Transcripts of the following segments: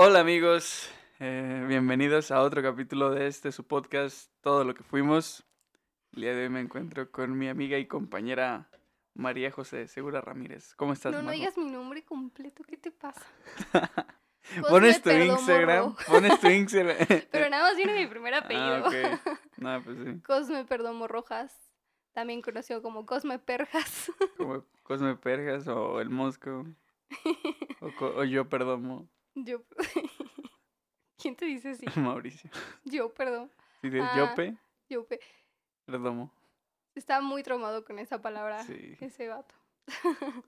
Hola amigos, eh, bienvenidos a otro capítulo de este su podcast Todo lo que fuimos. El día de hoy me encuentro con mi amiga y compañera María José Segura Ramírez. ¿Cómo estás? No, no digas mi nombre completo, ¿qué te pasa? Pones tu Instagram, pones tu Instagram. Pero nada más viene mi primer apellido. Ah, ok. No, pues sí. Cosme Perdomo Rojas, también conocido como Cosme Perjas. Como Cosme Perjas o El Mosco. O, o yo perdomo Yo. ¿Quién te dice así? Mauricio. Yo, perdón. Si dices Ah. yo pe, Yo. pe- perdomo. Está muy traumado con esa palabra, Sí. ese vato.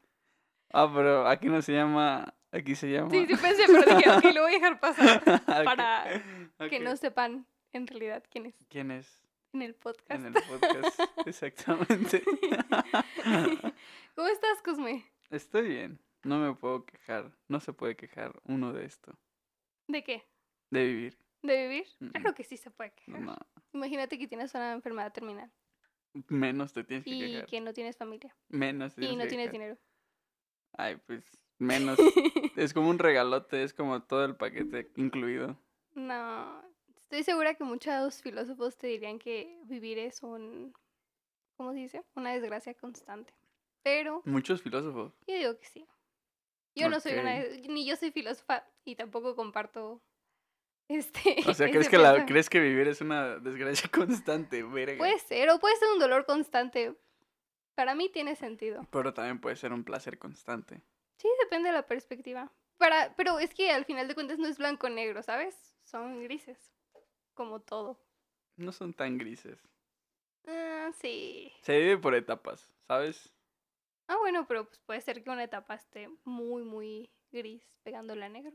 Ah, pero aquí no se llama. Aquí se llama. Sí, sí pensé, pero dije, ok, lo voy a dejar pasar para que no sepan en realidad quién es ¿Quién es? en el podcast. En el podcast. Exactamente. ¿Cómo estás, Cosme? Estoy bien. No me puedo quejar. No se puede quejar uno de esto. ¿De qué? De vivir. ¿De vivir? Mm, Claro que sí se puede quejar. No. Imagínate que tienes una enfermedad terminal Menos te tienes que y quejar. que no tienes familia Menos te y no que tienes quejar. dinero. Ay, pues. Menos. es como un regalote. Es como todo el paquete incluido. no, estoy segura que muchos filósofos te dirían que vivir es un, ¿cómo se dice? Una desgracia constante. Pero Muchos filósofos. yo digo que sí. Yo no soy una, des- ni yo soy filósofa y tampoco comparto este. O sea, ¿crees que, la. ¿crees que vivir es una desgracia constante? Verga. Puede ser, o puede ser un dolor constante. Para mí tiene sentido. Pero también puede ser un placer constante. Sí, depende de la perspectiva. Para, pero es que al final de cuentas no es blanco o negro, ¿sabes? Son grises. Como todo. No son tan grises. Ah, sí. Se vive por etapas, ¿sabes? Ah, bueno, pero pues puede ser que una etapa esté muy, muy gris pegándole a negro.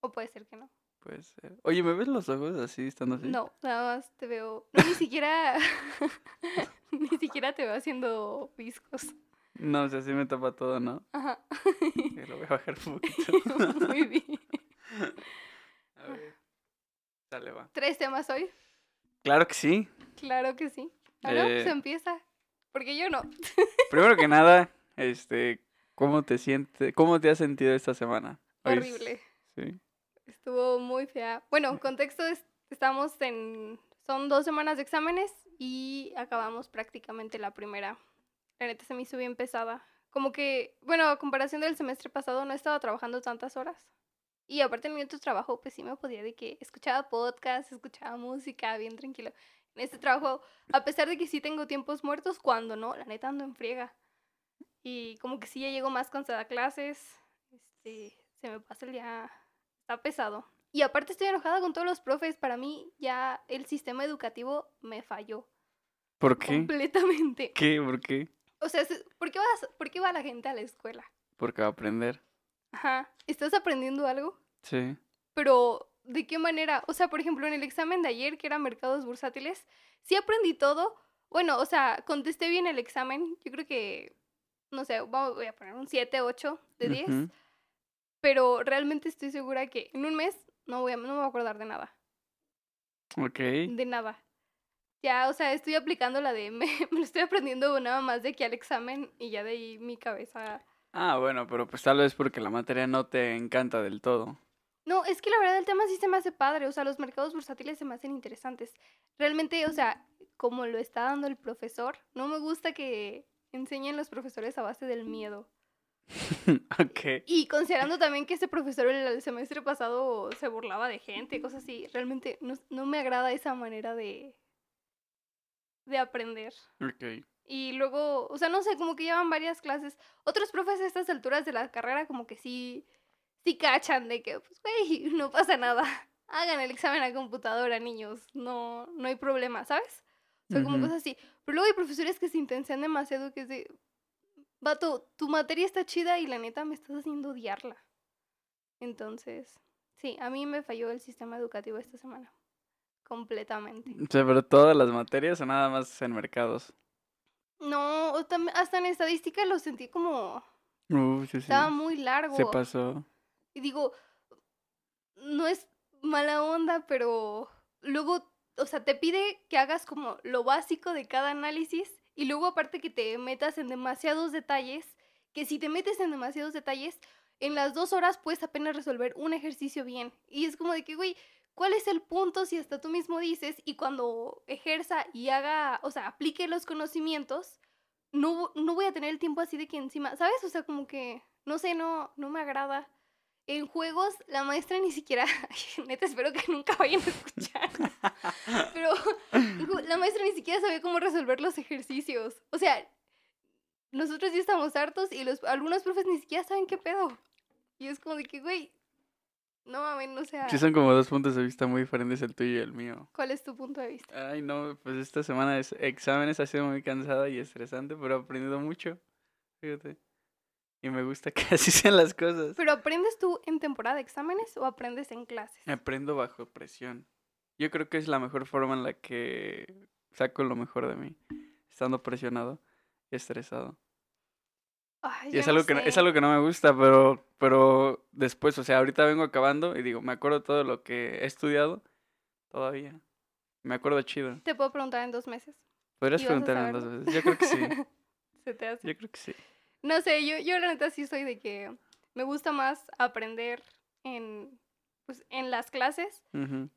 O puede ser que no. Puede ser. Oye, ¿me ves los ojos así, estando así? No, nada más te veo. No, ni siquiera. ni siquiera te veo haciendo viscos. No, o sea, sí me tapa todo, ¿no? Ajá. Lo voy a bajar un poquito. muy bien. A ver. Sale, va. ¿Tres temas hoy? Claro que sí. Claro que sí. Ah, no, pues Eh, empieza. Porque yo no. Primero que nada, este, ¿cómo te sientes? ¿Cómo te has sentido esta semana? Horrible. Sí. Estuvo muy fea. Bueno, contexto es, estamos en, son dos semanas de exámenes y acabamos prácticamente la primera. La neta se me hizo bien pesada. Como que, bueno, a comparación del semestre pasado no estaba trabajando tantas horas. Y aparte en mi otro trabajo, pues sí me podía de que escuchaba podcast, escuchaba música, bien tranquilo. En este trabajo, a pesar de que sí tengo tiempos muertos, cuando no, la neta ando en friega. Y como que sí ya llego más cansada a clases, este, se me pasa el día Está pesado. Y aparte estoy enojada con todos los profes. Para mí ya el sistema educativo me falló ¿Por qué? completamente. ¿Qué? ¿Por qué? O sea, se- ¿por qué, vas, ¿por qué va la gente a la escuela? Porque va a aprender. Ajá. ¿Estás aprendiendo algo? Sí. Pero, ¿de qué manera? O sea, por ejemplo, en el examen de ayer, que era mercados bursátiles, sí aprendí todo. Bueno, o sea, contesté bien el examen. Yo creo que, no sé, voy a poner un 7, 8 de 10. Ujú. Pero realmente estoy segura que en un mes no, voy a, no me voy a acordar de nada. Ok. De nada. Ya, o sea, estoy aplicando la de me, me lo estoy aprendiendo nada más de aquí al examen y ya de ahí mi cabeza. Ah, bueno, pero pues tal vez porque la materia no te encanta del todo. No, es que la verdad el tema sí se me hace padre, o sea, los mercados bursátiles se me hacen interesantes. Realmente, o sea, como lo está dando el profesor, no me gusta que enseñen los profesores a base del miedo. ok. Y considerando también que ese profesor el, el semestre pasado se burlaba de gente, cosas así, realmente no, no me agrada esa manera de, de aprender. Ok. Y luego, o sea, no sé, como que llevan varias clases. Otros profes a estas alturas de la carrera como que sí, sí cachan de que, pues, güey, no pasa nada. Hagan el examen a computadora, niños. No, no hay problema, ¿sabes? O sea, como cosas así. Pero luego hay profesores que se intensan demasiado, que es de, vato, tu materia está chida y la neta me estás haciendo odiarla. Entonces, sí, a mí me falló el sistema educativo esta semana. Completamente. O sea, pero todas las materias o nada más en mercados. No, hasta en estadística lo sentí como... Uh, sí, sí. Estaba muy largo. Se pasó. Y digo, no es mala onda, pero luego, o sea, te pide que hagas como lo básico de cada análisis y luego aparte que te metas en demasiados detalles, que si te metes en demasiados detalles, en las dos horas puedes apenas resolver un ejercicio bien. Y es como de que, güey, ¿cuál es el punto si hasta tú mismo dices y cuando ejerza y haga, o sea, aplique los conocimientos, no, no voy a tener el tiempo así de que encima, ¿sabes? O sea, como que, no sé, no, no me agrada. En juegos, la maestra ni siquiera, neta, espero que nunca vayan a escuchar, pero la maestra ni siquiera sabía cómo resolver los ejercicios. O sea, nosotros ya estamos hartos y los, algunos profes ni siquiera saben qué pedo. Y es como de que, güey, no mames, o sea... Sí, son como dos puntos de vista muy diferentes el tuyo y el mío. ¿Cuál es tu punto de vista? Ay, no, pues esta semana de exámenes ha sido muy cansada y estresante, pero he aprendido mucho. Fíjate. Y me gusta que así sean las cosas. ¿Pero aprendes tú en temporada de exámenes o aprendes en clases? Aprendo bajo presión. Yo creo que es la mejor forma en la que saco lo mejor de mí. Estando presionado y estresado. y es algo, que, es algo que no me gusta, pero, pero después, o sea, ahorita vengo acabando y digo, me acuerdo todo lo que he estudiado todavía. Me acuerdo chido. ¿Te puedo preguntar en dos meses? Podrías preguntar en dos meses. Yo creo que sí. ¿Se te hace? Yo creo que sí. No sé, yo, yo la neta sí soy de que me gusta más aprender en, pues, en las clases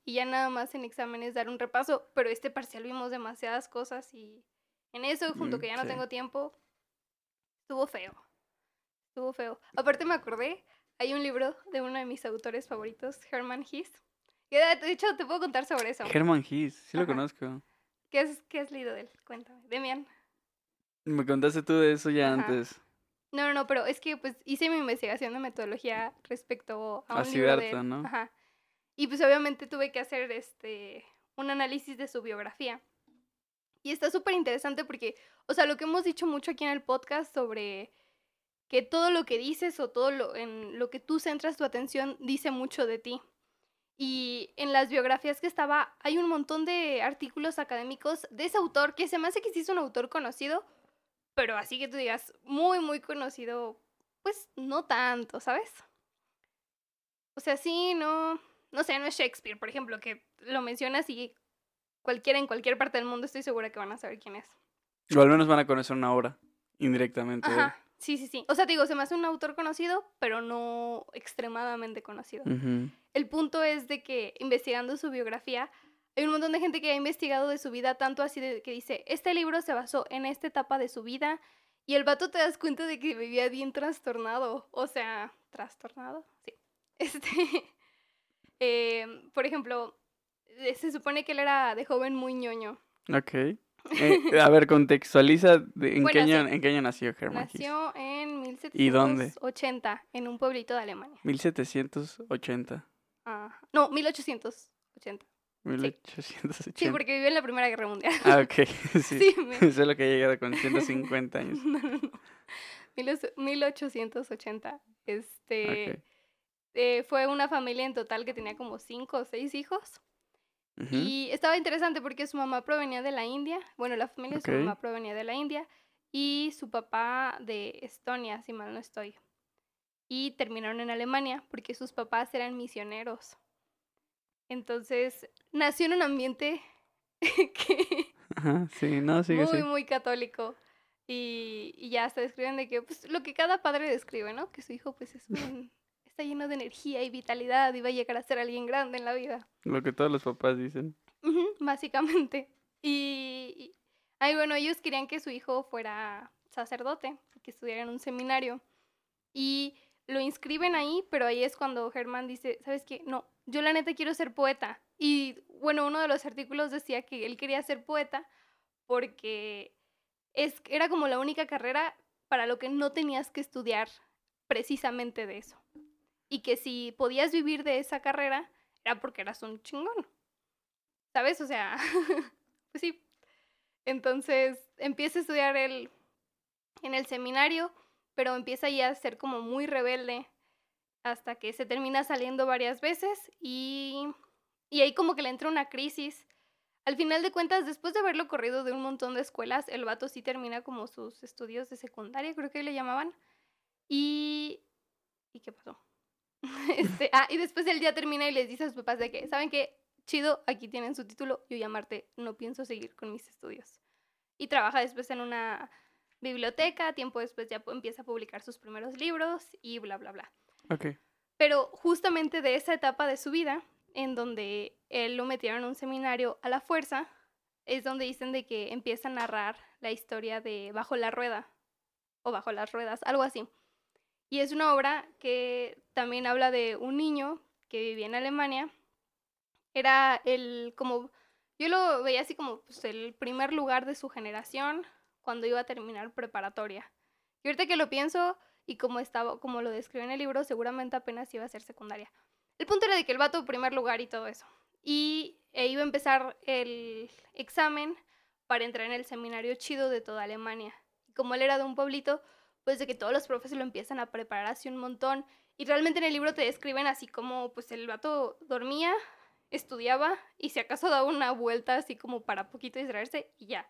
y ya nada más en exámenes dar un repaso, pero este parcial vimos demasiadas cosas y en eso, junto mm, que ya no tengo tiempo, estuvo feo. Estuvo feo. Aparte me acordé, hay un libro de uno de mis autores favoritos, Herman Hesse. De hecho, te puedo contar sobre eso. Herman Hesse, sí lo conozco. ¿Qué, es, ¿Qué has leído de él? Cuéntame. Demian. Me contaste tú de eso ya antes. No, no, no, pero es que pues hice mi investigación de metodología respecto a un libro de ¿no? Ajá. Y pues obviamente tuve que hacer este un análisis de su biografía. Y está súper interesante porque, o sea, lo que hemos dicho mucho aquí en el podcast sobre que todo lo que dices o todo lo en lo que tú centras tu atención dice mucho de ti. Y en las biografías que estaba, hay un montón de artículos académicos de ese autor que se me hace que sí es un autor conocido, pero así que tú digas, muy, muy conocido, pues no tanto, ¿sabes? O sea, sí, no, no sé, no es Shakespeare, por ejemplo, que lo mencionas y cualquiera en cualquier parte del mundo estoy segura que van a saber quién es. O al menos van a conocer una obra, indirectamente. Ajá, sí, sí, sí. O sea, te digo, se me hace un autor conocido, pero no extremadamente conocido. El punto es de que investigando su biografía, hay un montón de gente que ha investigado de su vida, tanto así de que dice, este libro se basó en esta etapa de su vida y el vato te das cuenta de que vivía bien trastornado, o sea, trastornado, sí. Este, em, por ejemplo, eh, se supone que él era de joven muy ñoño. Ok. Eh, a ver, contextualiza ¿en, qué año, ¿en qué año nació Hermann Nació en 1780 ¿Y dónde? en un pueblito de Alemania. 1780. Ah, no, 1880. 1880. Sí, porque vivió en la Primera Guerra Mundial. Ah, ok. Sí. sí Eso es lo que ha llegado con 150 años. No, no, no. 1880. Este. Eh, fue una familia en total que tenía como cinco o seis hijos. Y estaba interesante porque su mamá provenía de la India. Bueno, la familia de su mamá provenía de la India. Y su papá de Estonia, si mal no estoy. Y terminaron en Alemania porque sus papás eran misioneros. Entonces, nació en un ambiente que... sí, no, muy, muy católico. Y, ya se describen de que, pues, lo que cada padre describe, ¿no? Que su hijo, pues, es un, está lleno de energía y vitalidad y va a llegar a ser alguien grande en la vida. Lo que todos los papás dicen. básicamente. Y, ay, bueno, ellos querían que su hijo fuera sacerdote, que estudiara en un seminario. Y lo inscriben ahí, pero ahí es cuando Germán dice, ¿sabes qué? No, yo la neta quiero ser poeta. Y bueno, uno de los artículos decía que él quería ser poeta porque es, era como la única carrera para lo que no tenías que estudiar precisamente de eso. Y que si podías vivir de esa carrera era porque eras un chingón. ¿Sabes? O sea, pues sí. Entonces empieza a estudiar el, en el seminario, pero empieza ya a ser como muy rebelde hasta que se termina saliendo varias veces y, y ahí como que le entra una crisis. Al final de cuentas, después de haberlo corrido de un montón de escuelas, el vato sí termina como sus estudios de secundaria, creo que le llamaban. Y... ¿Y qué pasó? este, ah, y después el día termina y les dice a sus papás de que, ¿saben qué? Chido, aquí tienen su título, yo llamarte, no pienso seguir con mis estudios. Y trabaja después en una biblioteca, tiempo después ya empieza a publicar sus primeros libros y bla, bla, bla. Pero justamente de esa etapa de su vida, en donde él lo metieron en un seminario a la fuerza, es donde dicen de que empieza a narrar la historia de Bajo la Rueda, o Bajo las Ruedas, algo así. Y es una obra que también habla de un niño que vivía en Alemania. Era el, como, yo lo veía así como pues, el primer lugar de su generación cuando iba a terminar preparatoria. Y ahorita que lo pienso y como estaba, como lo describe en el libro, seguramente apenas iba a ser secundaria. El punto era de que el vato primer lugar y todo eso. Y e iba a empezar el examen para entrar en el seminario chido de toda Alemania. Como él era de un pueblito, pues de que todos los profes lo empiezan a preparar así un montón. Y realmente en el libro te describen así como pues el vato dormía, estudiaba y si acaso daba una vuelta así como para poquito distraerse y ya.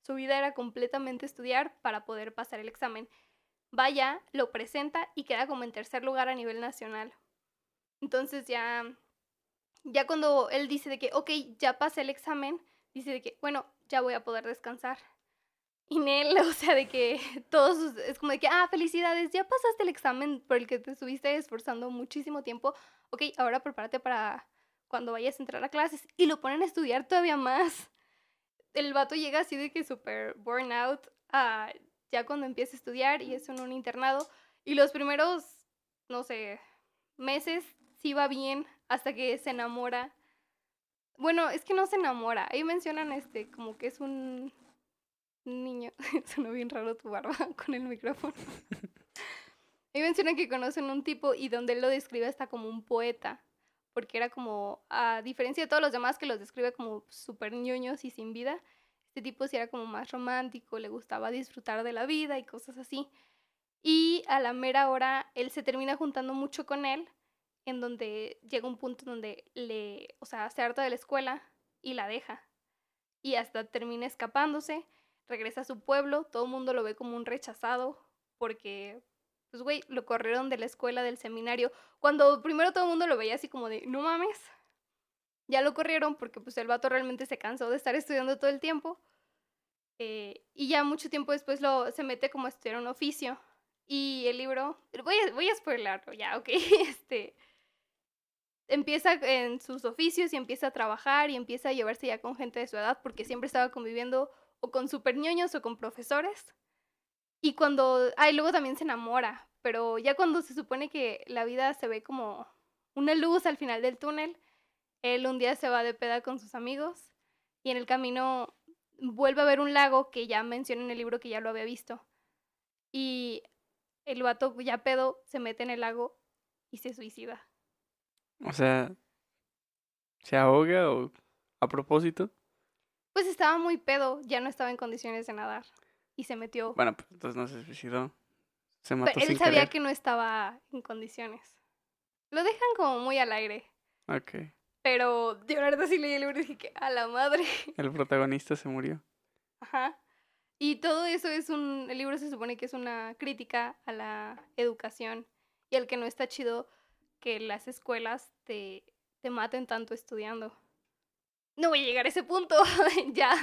Su vida era completamente estudiar para poder pasar el examen. Vaya, lo presenta y queda como en tercer lugar a nivel nacional. Entonces ya, ya cuando él dice de que, ok, ya pasé el examen, dice de que, bueno, ya voy a poder descansar. Y Nel, o sea, de que todos, es como de que, ah, felicidades, ya pasaste el examen por el que te estuviste esforzando muchísimo tiempo. Ok, ahora prepárate para cuando vayas a entrar a clases. Y lo ponen a estudiar todavía más. El vato llega así de que súper burnout a ya cuando empieza a estudiar y es en un internado. Y los primeros, no sé, meses sí va bien hasta que se enamora. Bueno, es que no se enamora. Ahí mencionan este, como que es un niño. Suena bien raro tu barba con el micrófono. Ahí mencionan que conocen un tipo y donde él lo describe hasta como un poeta. Porque era como, a diferencia de todos los demás que los describe como súper ñoños y sin vida, este tipo sí era como más romántico, le gustaba disfrutar de la vida y cosas así. Y a la mera hora él se termina juntando mucho con él, en donde llega un punto donde le, o sea, se harta de la escuela y la deja. Y hasta termina escapándose, regresa a su pueblo, todo el mundo lo ve como un rechazado, porque, pues, güey, lo corrieron de la escuela, del seminario. Cuando primero todo el mundo lo veía así como de, no mames, ya lo corrieron porque pues el vato realmente se cansó de estar estudiando todo el tiempo. Eh, y ya mucho tiempo después lo, se mete como a estudiar un oficio. Y el libro, voy a, voy spoilerlo ya, ok. Este, empieza en sus oficios y empieza a trabajar y empieza a llevarse ya con gente de su edad porque siempre estaba conviviendo o con super ñoños o con profesores. Y cuando, ay, luego también se enamora, pero ya cuando se supone que la vida se ve como una luz al final del túnel, él un día se va de peda con sus amigos y en el camino vuelve a ver un lago que ya menciona en el libro que ya lo había visto. Y el vato ya pedo se mete en el lago y se suicida. O sea, ¿se ahoga o a propósito? Pues estaba muy pedo, ya no estaba en condiciones de nadar y se metió. Bueno, pues entonces no se suicidó. Se mató Pero él sin sabía querer. que no estaba en condiciones. Lo dejan como muy al aire. Ok. Pero yo la verdad sí leí el libro y dije que a la madre. El protagonista se murió. Ajá. Y todo eso es un, el libro se supone que es una crítica a la educación y al que no está chido que las escuelas te, te maten tanto estudiando. No voy a llegar a ese punto ya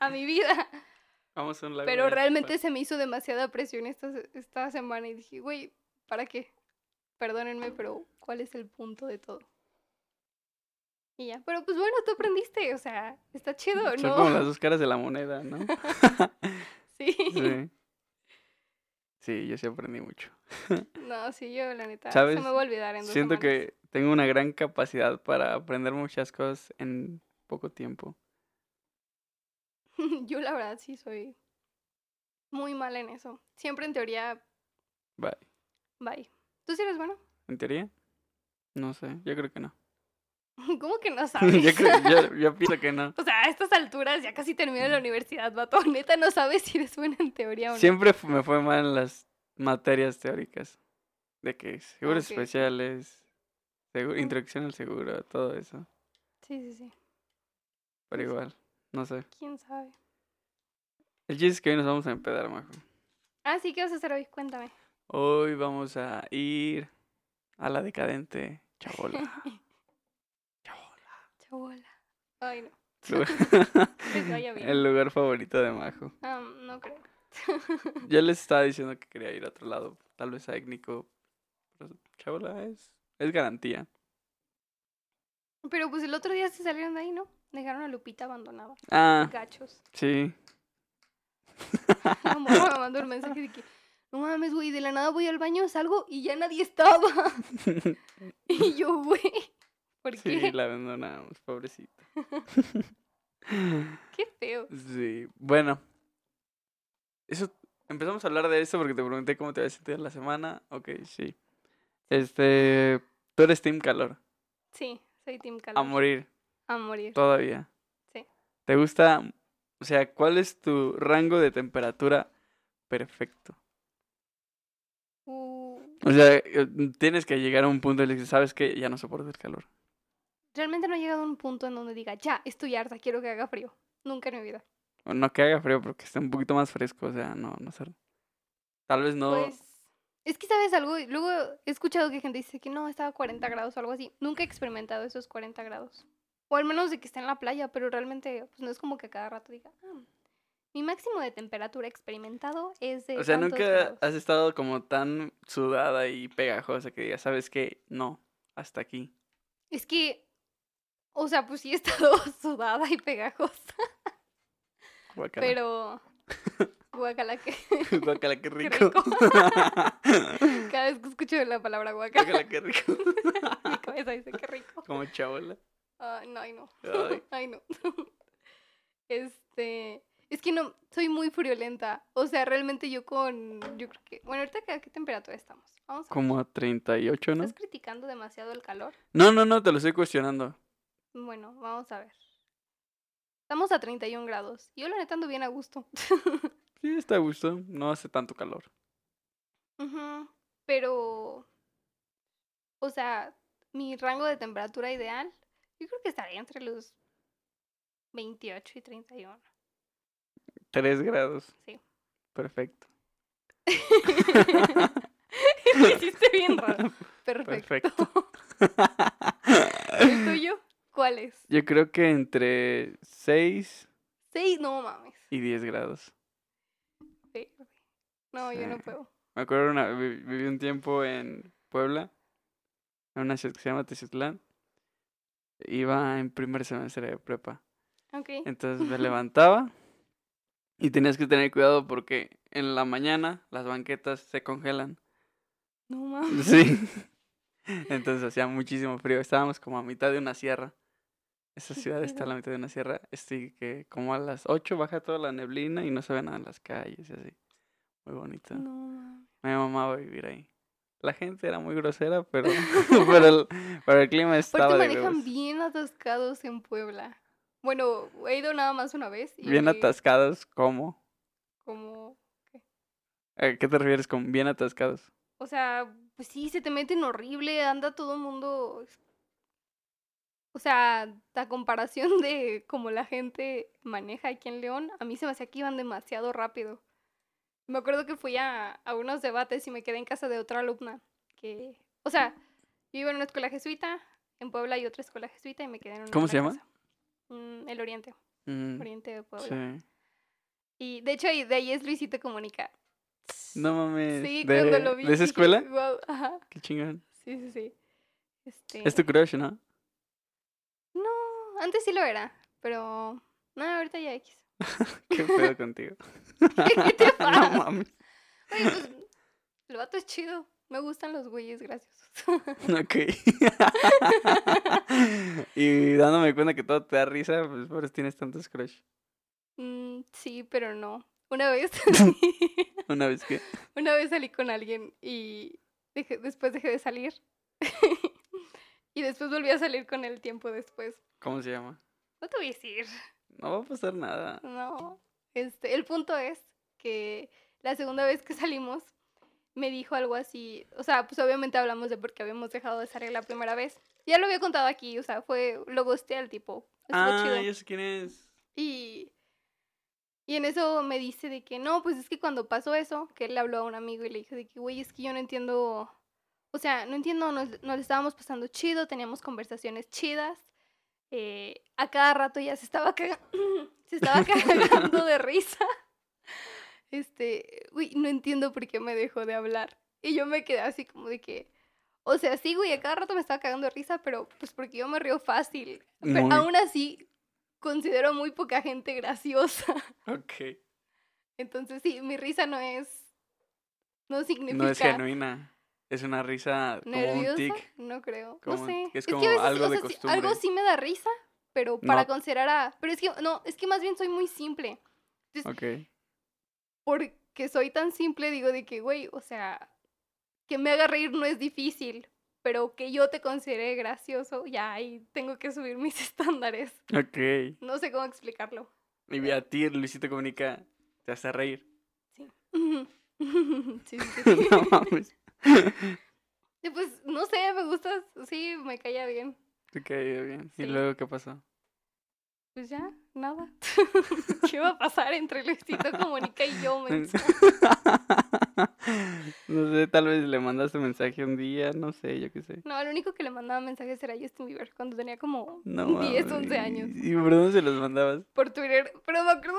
a mi vida, Vamos a un pero realmente se me hizo demasiada presión esta, esta semana y dije, güey, ¿para qué? Perdónenme, pero ¿cuál es el punto de todo? Y ya, pero pues bueno, tú aprendiste, o sea, está chido, Son ¿no? como las dos caras de la moneda, ¿no? Sí. sí. Sí, yo sí aprendí mucho. No, sí, yo la neta, ¿Sabes? se me va a olvidar en dos Siento semanas. que tengo una gran capacidad para aprender muchas cosas en poco tiempo. yo la verdad sí soy muy mala en eso. Siempre en teoría, Bye. bye. ¿Tú sí eres bueno? ¿En teoría? No sé, yo creo que no. ¿Cómo que no sabes? yo, creo, yo, yo pienso que no. O sea, a estas alturas ya casi termino la universidad, vato. Neta, no sabes si eres bueno en teoría o no. Siempre me fue mal en las materias teóricas. De que seguros especiales, introducción al seguro, todo eso. Sí, sí, sí. Pero Pues- igual, no sé. ¿Quién sabe? El chiste es que hoy nos vamos a empedar, Majo. Ah, sí, ¿qué vas a hacer hoy? Cuéntame. Hoy vamos a ir a la decadente Chabola. Chabola. Ay, no. Lugar- Les vaya bien. El lugar favorito de Majo. Ah, no creo. Yo les estaba diciendo que quería ir a otro lado, tal vez a Étnico, Pero chabola es, es garantía. Pero pues el otro día se salieron de ahí, ¿no? Dejaron a Lupita abandonada. Ah, Gachos. sí. La morra me mandó el mensaje de que, no mames, güey, de la nada voy al baño, salgo y ya nadie estaba. y yo, güey, ¿por Sí, qué? la abandonamos, pobrecita. Qué feo. Sí, bueno. Eso, empezamos a hablar de eso porque te pregunté cómo te habías sentido en la semana. Ok, sí. Este, tú eres Team Calor. Sí, soy Team A Calor. morir, A morir. todavía. Sí. ¿Te gusta? O sea, ¿cuál es tu rango de temperatura perfecto? Uh, O sea, eh, tienes que llegar a un punto en el que sabes que ya no soporto el calor. Realmente no he llegado a un punto en donde diga, ya, estoy harta, quiero que haga frío. Nunca en mi vida. No que haga frío, pero que esté un poquito más fresco. O sea, no, no sé. Tal vez no. Pues, es que sabes algo, luego he escuchado que gente dice que no, estaba a 40 grados o algo así. Nunca he experimentado esos 40 grados. O al menos de que esté en la playa, pero realmente pues, no es como que a cada rato diga, "Ah, mi máximo de temperatura experimentado es de... O sea, nunca grados". has estado como tan sudada y pegajosa que digas, ¿sabes qué? No, hasta aquí. Es que, o sea, pues sí he estado sudada y pegajosa, Guacala. pero... Guacala, que... Guacala, qué qué rico. rico. Cada vez que escucho la palabra guacala, Guacala, qué rico. mi cabeza dice qué rico. Como chabola. Ah, no, ay, no. Ay. Ay, no. Este. Es que no, soy muy friolenta. O sea, realmente yo con. Yo creo que. Bueno, ahorita, ¿a qué temperatura estamos? Vamos a ver. Como a 38, ¿no? ¿Estás criticando demasiado el calor? No, no, no, te lo estoy cuestionando. Bueno, vamos a ver. Estamos a 31 grados. Yo, la neta, ando bien a gusto. Sí, está a gusto. No hace tanto calor. Ujú, Pero. O sea, mi rango de temperatura ideal. Yo creo que estaría entre los 28 y 31. 3 grados. Sí. Perfecto. Lo hiciste bien raro. Perfecto. Perfecto. ¿El tuyo? ¿Cuál es? Yo creo que entre 6 Seis, no mames. y 10 grados. Sí. No, yo no Sí. puedo. Me acuerdo, una, vi- viví un tiempo en Puebla, en una ciudad que se llama Teciutlán. Iba en primer semestre de prepa. Ok. Entonces me levantaba y tenías que tener cuidado porque en la mañana las banquetas se congelan. No mames. Sí. Entonces hacía muchísimo frío. Estábamos como a mitad de una sierra. Esa ¿Qué ciudad está a la mitad de una sierra. Estoy que como a las 8 baja toda la neblina y no se ve nada en las calles y así. Muy bonito. No mames. Me mamaba vivir ahí. La gente era muy grosera, pero, pero, el, pero el clima estaba de manejan bien atascados en Puebla. Bueno, he ido nada más una vez. Y Bien atascados, ¿cómo? Como. ¿A qué te refieres con bien atascados? O sea, pues sí, se te meten horrible, anda todo el mundo. O sea, a comparación de cómo la gente maneja aquí en León, a mí se me hacía que iban demasiado rápido. Me acuerdo que fui a, a unos debates y me quedé en casa de otra alumna. Que, o sea, yo iba en una escuela jesuita, en Puebla hay otra escuela jesuita y me quedé en una ¿Cómo se llama? Mm, el Oriente, Mm, Oriente de Puebla. sí. Y de hecho, de ahí es Luisito Comunica. No mames. Sí, ¿De, cuando lo vi. ¿De esa dije, escuela? "Guau", ajá. Qué chingón. Sí, sí, sí. Este... Es tu crush, ¿no? Antes sí lo era, pero... No, ahorita ya X. Qué pedo contigo. ¿Qué te pasa? no mames. Oye, pues, el vato es chido. Me gustan los güeyes graciosos. Ok. y dándome cuenta que todo te da risa, pues por eso tienes tantos crush. Mm, sí, pero no. Una vez... Una vez que. Una vez salí con alguien y dejé- después dejé de salir. Y después volví a salir con él tiempo después. ¿Cómo se llama? No te voy a decir. No va a pasar nada. No. Este, el punto es que la segunda vez que salimos me dijo algo así. O sea, pues obviamente hablamos de por qué habíamos dejado de salir la primera vez. Ya lo había contado aquí, o sea, fue. Lo gusté al tipo. Estuvo Ah, chido. ya sé quién es. Y, y en eso me dice de que no, pues es que cuando pasó eso, que él le habló a un amigo y le dijo de que, güey, es que yo no entiendo, o sea, no entiendo, nos, estábamos pasando chido, teníamos conversaciones chidas, eh, a cada rato ya se estaba, caga- se estaba cagando de risa. Este, güey, no entiendo por qué me dejó de hablar. Y yo me quedé así como de que, O sea, sí, güey, a cada rato me estaba cagando de risa, pero pues porque yo me río fácil. Pero aún así, considero muy poca gente graciosa. Ok. Entonces, sí, mi risa no es. No significa. No es genuina. Es una risa como ¿Nerviosa? un tic. No creo. Como no sé. es como veces, algo o de sí, algo costumbre. sí me da risa, pero para No. considerar a. Pero es que, no, es que más bien soy muy simple. Ok. Porque soy tan simple, digo de que, güey, o sea, que me haga reír no es difícil. Pero que yo te considere gracioso, ya ahí tengo que subir mis estándares. Ok. No sé cómo explicarlo. Y a ti, Luisito Comunica, te hace reír. Sí. sí, sí, sí. sí. no mames. Y pues, no sé, me gustas. Sí, me caía bien. Te caía bien. ¿Y luego qué pasó? Pues ya, nada. ¿Qué va a pasar entre Luisito Comunica y yo, no sé, tal vez le mandaste mensaje un día, no sé, yo qué sé. No, el único que le mandaba mensajes era Justin Bieber cuando tenía como No 10, mames. 11 años. ¿Y por dónde se los mandabas? Por Twitter. Pero me acuerdo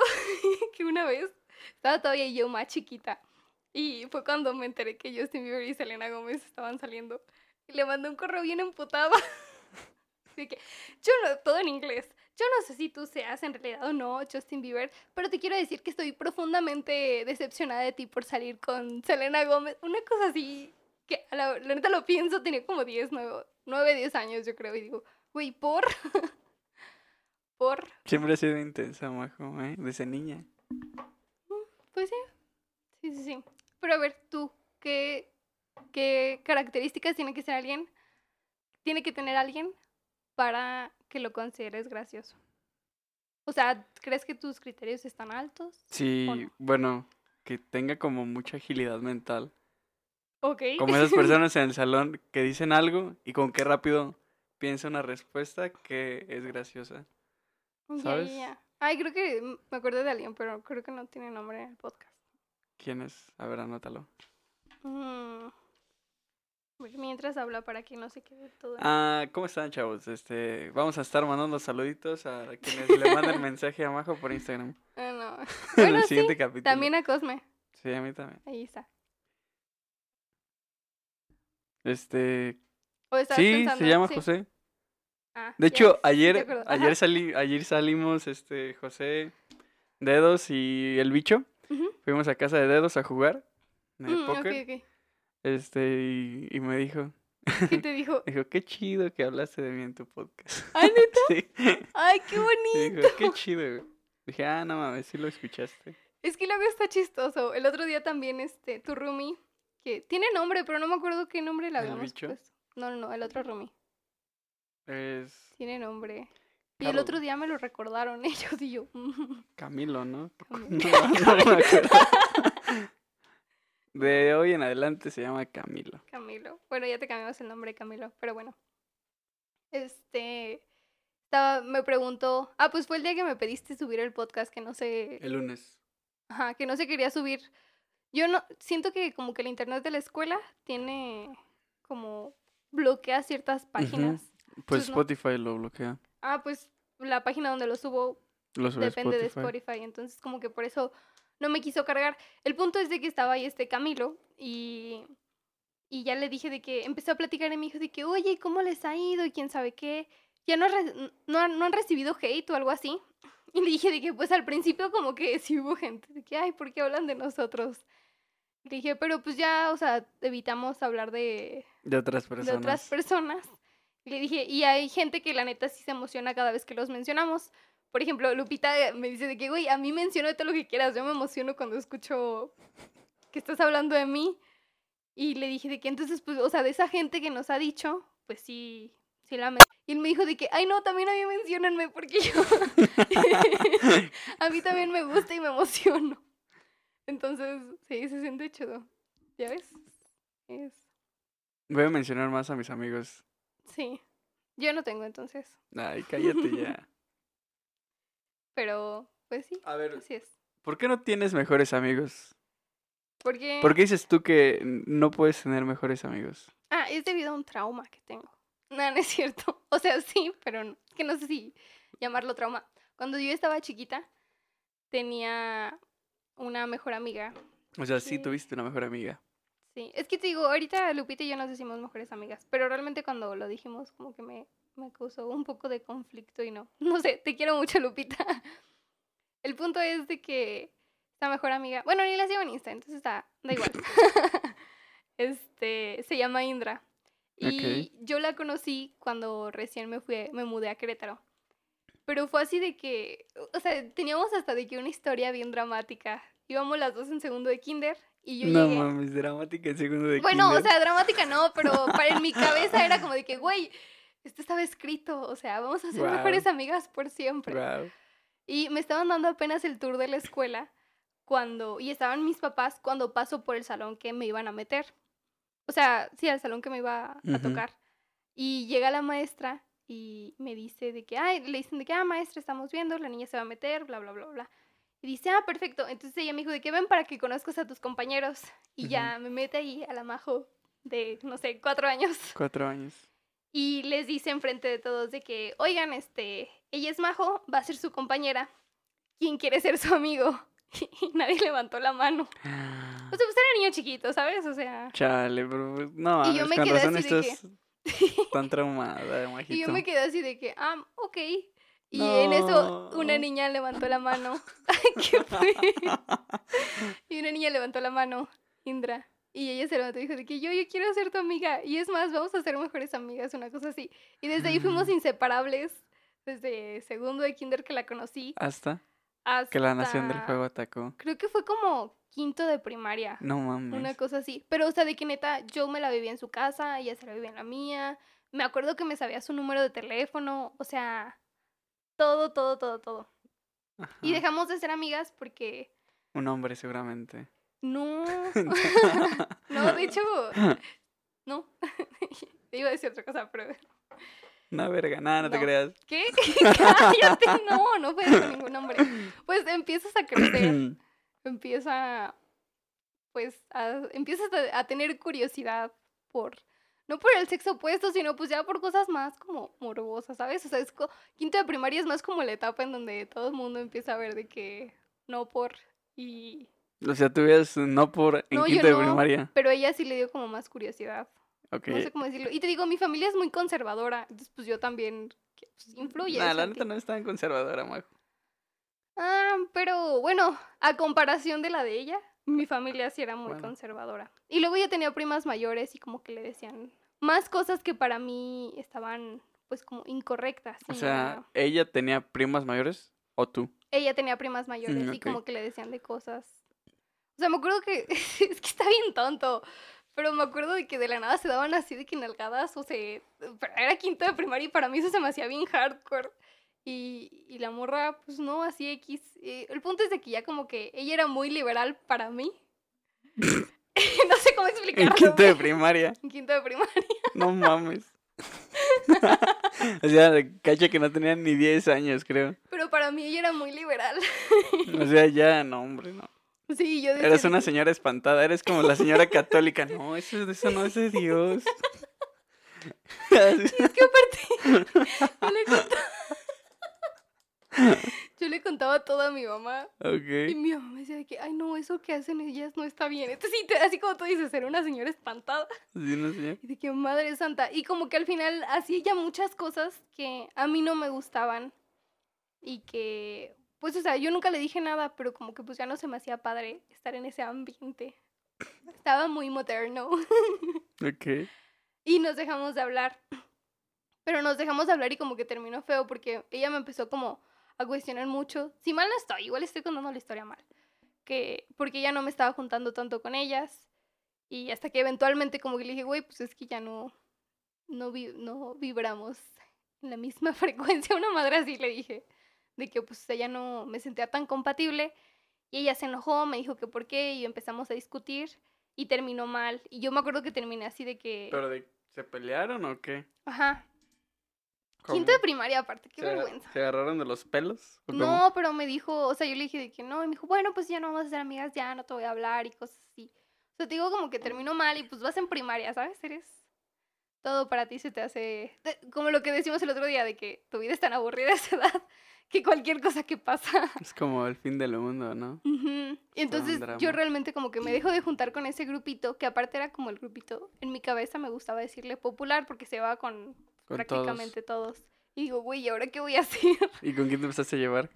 que una vez estaba todavía yo más chiquita. Y fue cuando me enteré que Justin Bieber y Selena Gómez estaban saliendo. Y le mandé un correo bien emputada. Así que, yo no, todo en inglés. Yo no sé si tú seas en realidad o no Justin Bieber, pero te quiero decir que estoy profundamente decepcionada de ti por salir con Selena Gómez. Una cosa así que a la, la neta lo pienso, tenía como 10, 9, 9, 10 años yo creo. Y digo, güey, ¿por? ¿Por? Siempre ha sido intensa, majo, ¿eh? Desde niña. Pues sí. Sí, sí, sí. Pero a ver, tú, ¿qué, qué características tiene que ser alguien? Tiene que tener alguien para que lo consideres gracioso. O sea, ¿crees que tus criterios están altos? Sí, no? bueno, que tenga como mucha agilidad mental. Ok. Como esas personas en el salón que dicen algo y con qué rápido piensa una respuesta que es graciosa. ¿sabes? Ay, creo que me acuerdo de alguien, pero creo que no tiene nombre en el podcast. ¿Quién es? A ver, anótalo. Mm. Ver, Mientras habla para que no se quede todo. Ah, ¿cómo están, chavos? Este, vamos a estar mandando saluditos a quienes le manden mensaje a Majo por Instagram. Ah, no. en Bueno, el sí, siguiente capítulo. También a Cosme. Sí, a mí también. Ahí está. Este, ¿O sí, pensando? se llama Sí. José. Ah, De hecho, sí ayer, ayer salí, ayer salimos, este, José, Dedos y el bicho. Fuimos a casa de Dedos a jugar de Mm, póker. Este, y, y me dijo, ¿Qué te dijo? dijo, qué chido que hablaste de mí en tu podcast. Ay, neta. sí. Ay, qué bonito. dijo, qué chido. güey". Dije, ah, no mames, sí lo escuchaste. Es que luego está chistoso. El otro día también, este, tu roomie, que tiene nombre, pero no me acuerdo qué nombre le ¿El habíamos puesto. No, no, no, el otro roomie. Es Tiene nombre. Y el otro día me lo recordaron ellos y yo. Camilo, ¿no? Camilo. No, no me acuerdo. De hoy en adelante se llama Camilo. Camilo. Bueno, ya te cambiamos el nombre, Camilo, pero bueno. Este. Estaba, me preguntó. Ah, pues fue el día que me pediste subir el podcast que no sé. El lunes. Ajá, que no se quería subir. Yo no. Siento que como que el internet de la escuela tiene. como. bloquea ciertas páginas. Pues Pues. Spotify lo bloquea. Ah, pues la página donde lo subo Lo depende de Spotify. Entonces como que por eso no me quiso cargar. El punto es de que estaba ahí este Camilo y, y ya le dije de que empezó a platicar y me dijo de que, oye, ¿cómo les ha ido? Y quién sabe qué. Ya no, han- no han recibido hate o algo así. Y le dije de que pues al principio como que sí hubo gente, de que, ay, ¿por qué hablan de nosotros? Le dije, pero pues ya, o sea, evitamos hablar de, De otras de personas. otras personas. Le dije, y hay gente que la neta sí se emociona cada vez que los mencionamos. Por ejemplo, Lupita eh, me dice de que, güey, a mí menciona todo lo que quieras. Yo me emociono cuando escucho que estás hablando de mí. Y le dije de que entonces, pues, o sea, de esa gente que nos ha dicho, pues sí, sí la men- Y él me dijo de que, ay, no, también a mí menciónenme porque yo... a mí también me gusta y me emociono. Entonces, sí, se siente chido. ¿Ya ves? Es... Voy a mencionar más a mis amigos. Sí. Yo no tengo entonces. Ay, cállate ya. Pero, pues sí, A ver, así es. ¿por qué no tienes mejores amigos? ¿Por qué dices tú que no puedes tener mejores amigos? Ah, es debido a un trauma que tengo. No, no es cierto. O sea, sí, pero no, que no sé si llamarlo trauma. Cuando yo estaba chiquita, tenía una mejor amiga. O sea, sí Sí. tuviste una mejor amiga. Sí, es que te digo, ahorita Lupita y yo nos decimos mejores amigas, pero realmente cuando lo dijimos como que me, me causó un poco de conflicto y no. No sé, te quiero mucho Lupita. El punto es de que esta mejor amiga, bueno, ni la sigo en Insta, entonces está, da igual. este, se llama Indra. Y yo la conocí cuando recién me fui, me mudé a Querétaro. Pero fue así de que, o sea, teníamos hasta de que una historia bien dramática. Íbamos las dos en segundo de kinder y yo no llegué. mames, dramática en segundo de Bueno, kinder. o sea, dramática no, pero para en mi cabeza era como de que, güey, esto estaba escrito, o sea, vamos a ser Guau. mejores amigas por siempre. Guau. Y me estaban dando apenas el tour de la escuela cuando, y estaban mis papás cuando paso por el salón que me iban a meter. O sea, sí, al salón que me iba a Ujú. tocar. Y llega la maestra y me dice de que, ay, le dicen de que, ah, maestra, estamos viendo, la niña se va a meter, bla, bla, bla, bla. Y dice, ah, perfecto. Entonces ella me dijo de que ven para que conozcas a tus compañeros. Y ya me mete ahí a la majo de, no sé, cuatro años. Cuatro años. Y les dice enfrente de todos de que, oigan, este, ella es Majo, va a ser su compañera. ¿Quién quiere ser su amigo? Y nadie levantó la mano. O sea, pues era niño chiquito, ¿sabes? O sea, Chale, pero pues, no, Y yo me quedé así de estás tan traumada, y yo me quedé así de que, ah, ok. Y en eso una niña levantó la mano. ¿Qué fue? y una niña levantó la mano, Indra. Y ella se levantó y dijo de que yo, yo quiero ser tu amiga. Y es más, vamos a ser mejores amigas, una cosa así. Y desde ahí fuimos Mm. inseparables. Desde segundo de kinder que la conocí. Hasta Hasta... que la nación del juego atacó. Creo que fue como quinto de primaria. No mames. Una cosa así. Pero, o sea, de que neta, yo me la vivía en su casa, ella se la vivía en la mía. Me acuerdo que me sabía su número de teléfono. O sea, todo, todo, todo, todo. Y dejamos de ser amigas porque Un hombre seguramente. no. no, de hecho, no. Iba a decir otra cosa, pero. Una verga, nada, no, te creas. ¿Qué? Cállate, no, no fue con ningún nombre. Pues empiezas a crecer. empieza, pues, a, empiezas a, a tener curiosidad por, no por el sexo opuesto, sino pues ya por cosas más como morbosas, ¿sabes? O sea, es quinto de primaria es más como la etapa en donde todo el mundo empieza a ver de que no por y... o sea, tú no por en No, yo quinto de no. primaria. Pero ella sí le dio como más curiosidad. Ok. No sé cómo decirlo. Y te digo, mi familia es muy conservadora, entonces pues yo también pues, influye. Nah, la neta no es tan conservadora, majo. Ah, pero bueno, a comparación de la de ella, mi familia sí era muy Bueno. conservadora. Y luego ella tenía primas mayores y como que le decían más cosas que para mí estaban pues como incorrectas. O y sea, ¿ella tenía primas mayores o tú? ella tenía primas mayores Mm, y ok. como que le decían de cosas. O sea, me acuerdo que es que está bien tonto. Pero me acuerdo de que de la nada se daban así de que nalgadas, o sea, era quinto de primaria y para mí eso se me hacía bien hardcore. Y, y la morra, pues no, así X. Eh, el punto es de que ya como que ella era muy liberal para mí. no En quinto de primaria. En quinto de primaria. No mames. o sea, cacha que no tenía ni 10 años, creo. Pero para mí ella era muy liberal. O sea, ya, no, hombre, no. Sí, yo decía Eres una señora espantada, eres como la señora católica. No, eso, eso no es de Dios. Es que aparte, yo le contaba, yo le contaba todo a mi mamá. Y ok. mi mamá me decía de que, ay, no, eso que hacen ellas no está bien. Sí, te- así como tú dices, era una señora espantada. Sí, no sé. Y de que, madre santa. Y como que al final hacía ella muchas cosas que a mí no me gustaban. Y que, pues, o sea, yo nunca le dije nada, pero como que pues ya no se me hacía padre estar en ese ambiente. Estaba muy moderno. Ok. Y nos dejamos de hablar. Pero nos dejamos de hablar y como que terminó feo porque ella me empezó como a cuestionar mucho. Si mal no estoy, igual estoy contando la historia mal. Que porque ella no me estaba juntando tanto con ellas. Y hasta que eventualmente como que le dije, güey, pues es que ya no, no, vi- no vibramos en la misma frecuencia. Una madre así le dije. De que pues ella no me sentía tan compatible. Y ella se enojó, me dijo que por qué. Y empezamos a discutir. Y terminó mal. Y yo me acuerdo que terminé así de que... ¿Pero de, se pelearon o qué? Ajá. ¿Cómo? Quinto de primaria aparte, qué ¿Se, vergüenza. ¿Se agarraron de los pelos? No, pero me dijo, o sea, yo le dije de que no, y me dijo, bueno, pues ya no vamos a ser amigas, ya no te voy a hablar y cosas así. O sea, te digo como que terminó mal y pues vas en primaria, ¿sabes? Eres Todo para ti se te hace. Como lo que decimos el otro día, de que tu vida es tan aburrida a esa edad que cualquier cosa que pasa. Es como el fin del mundo, ¿no? Ujú. Y entonces yo realmente como que me dejo de juntar con ese grupito, que aparte era como el grupito, en mi cabeza me gustaba decirle popular porque se va con, Con prácticamente todos. Y digo, güey, ¿y ahora qué voy a hacer? ¿Y con quién te empezaste a llevar?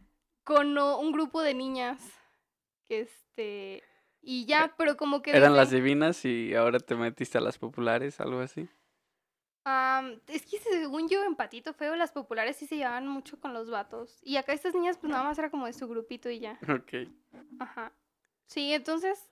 con un grupo de niñas. Que este. Y ya, pero como que. Eran desde- las divinas y ahora te metiste a las populares, algo así. Am, es que según yo en Patito Feo las populares sí se llevaban mucho con los vatos. Y acá estas niñas pues nada más era como de su grupito y ya. Ok. Ajá. Sí, entonces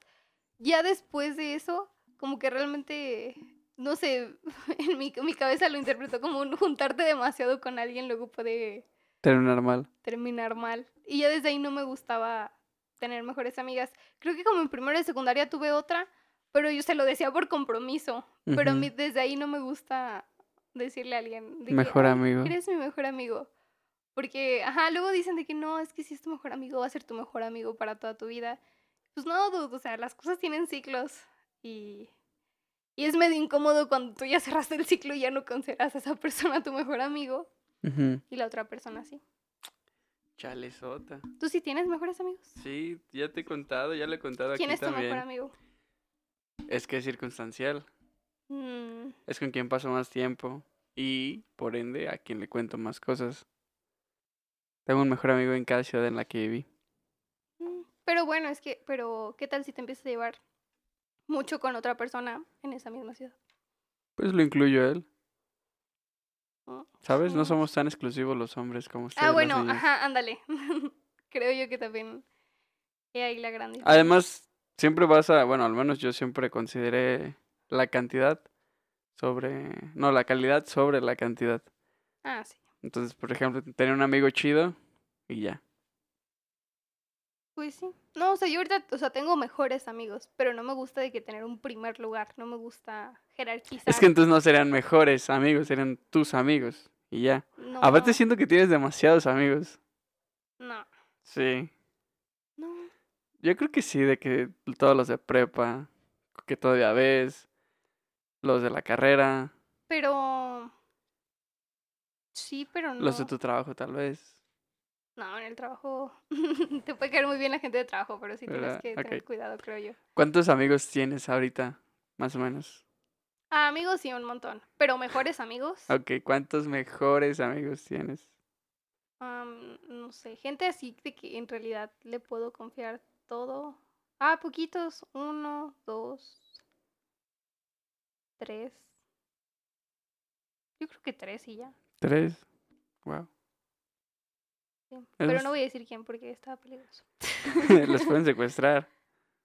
ya después de eso, como que realmente, no sé, en mi, mi cabeza lo interpretó como un juntarte demasiado con alguien luego puede Terminar mal. terminar mal. Y ya desde ahí no me gustaba tener mejores amigas. Creo que como en primero de secundaria tuve otra, pero yo se lo decía por compromiso. Pero a Ujú. mí desde ahí no me gusta decirle a alguien de Mejor "Ay, amigo. Eres mi mejor amigo. Porque, ajá, luego dicen de que no, es que si es tu mejor amigo, va a ser tu mejor amigo para toda tu vida. Pues no, dude, o sea, las cosas tienen ciclos y, y es medio incómodo cuando tú ya cerraste el ciclo y ya no consideras a esa persona tu mejor amigo y la otra persona sí. Chale, sota. ¿Tú sí tienes mejores amigos? Sí, ya te he contado, ya le he contado ¿Quién aquí es tu también. mejor amigo? Es que es circunstancial. Mm, Es con quien paso más tiempo y, por ende, a quien le cuento más cosas. Tengo un mejor amigo en cada ciudad en la que viví. mm, Pero bueno, es que, pero ¿qué tal si te empiezas a llevar mucho con otra persona en esa misma ciudad? Pues lo incluyo a él. Oh, ¿Sabes? No somos tan exclusivos los hombres como ustedes. Ah, bueno, ajá, ándale. Creo yo que también he ahí la gran diferencia. Además, siempre vas a, bueno, al menos yo siempre consideré la cantidad sobre, no, la calidad sobre la cantidad. Ah, sí. Entonces, por ejemplo, tener un amigo chido y ya. Pues sí. No, o sea, yo ahorita, o sea, tengo mejores amigos, pero no me gusta de que tener un primer lugar, no me gusta jerarquizar. Es que entonces no serían mejores amigos, serían tus amigos y ya. no, Aparte siento que tienes demasiados amigos. No, Sí. no. Yo creo que sí, de que todos los de prepa, que todavía ves, los de la carrera, Pero... Sí, pero no. los de tu trabajo tal vez. No, en el trabajo te puede caer muy bien la gente de trabajo, pero sí tienes que tener cuidado, creo yo. ¿Cuántos amigos tienes ahorita, más o menos? Ah, amigos sí, un montón. Pero mejores amigos, Ok, ¿cuántos mejores amigos tienes? am, no sé, gente así de que en realidad le puedo confiar todo. Ah, poquitos. Uno, dos, tres. Yo creo que tres y ya. ¿Tres? Wow. Sí. Pero no voy a decir quién porque está peligroso. los pueden secuestrar.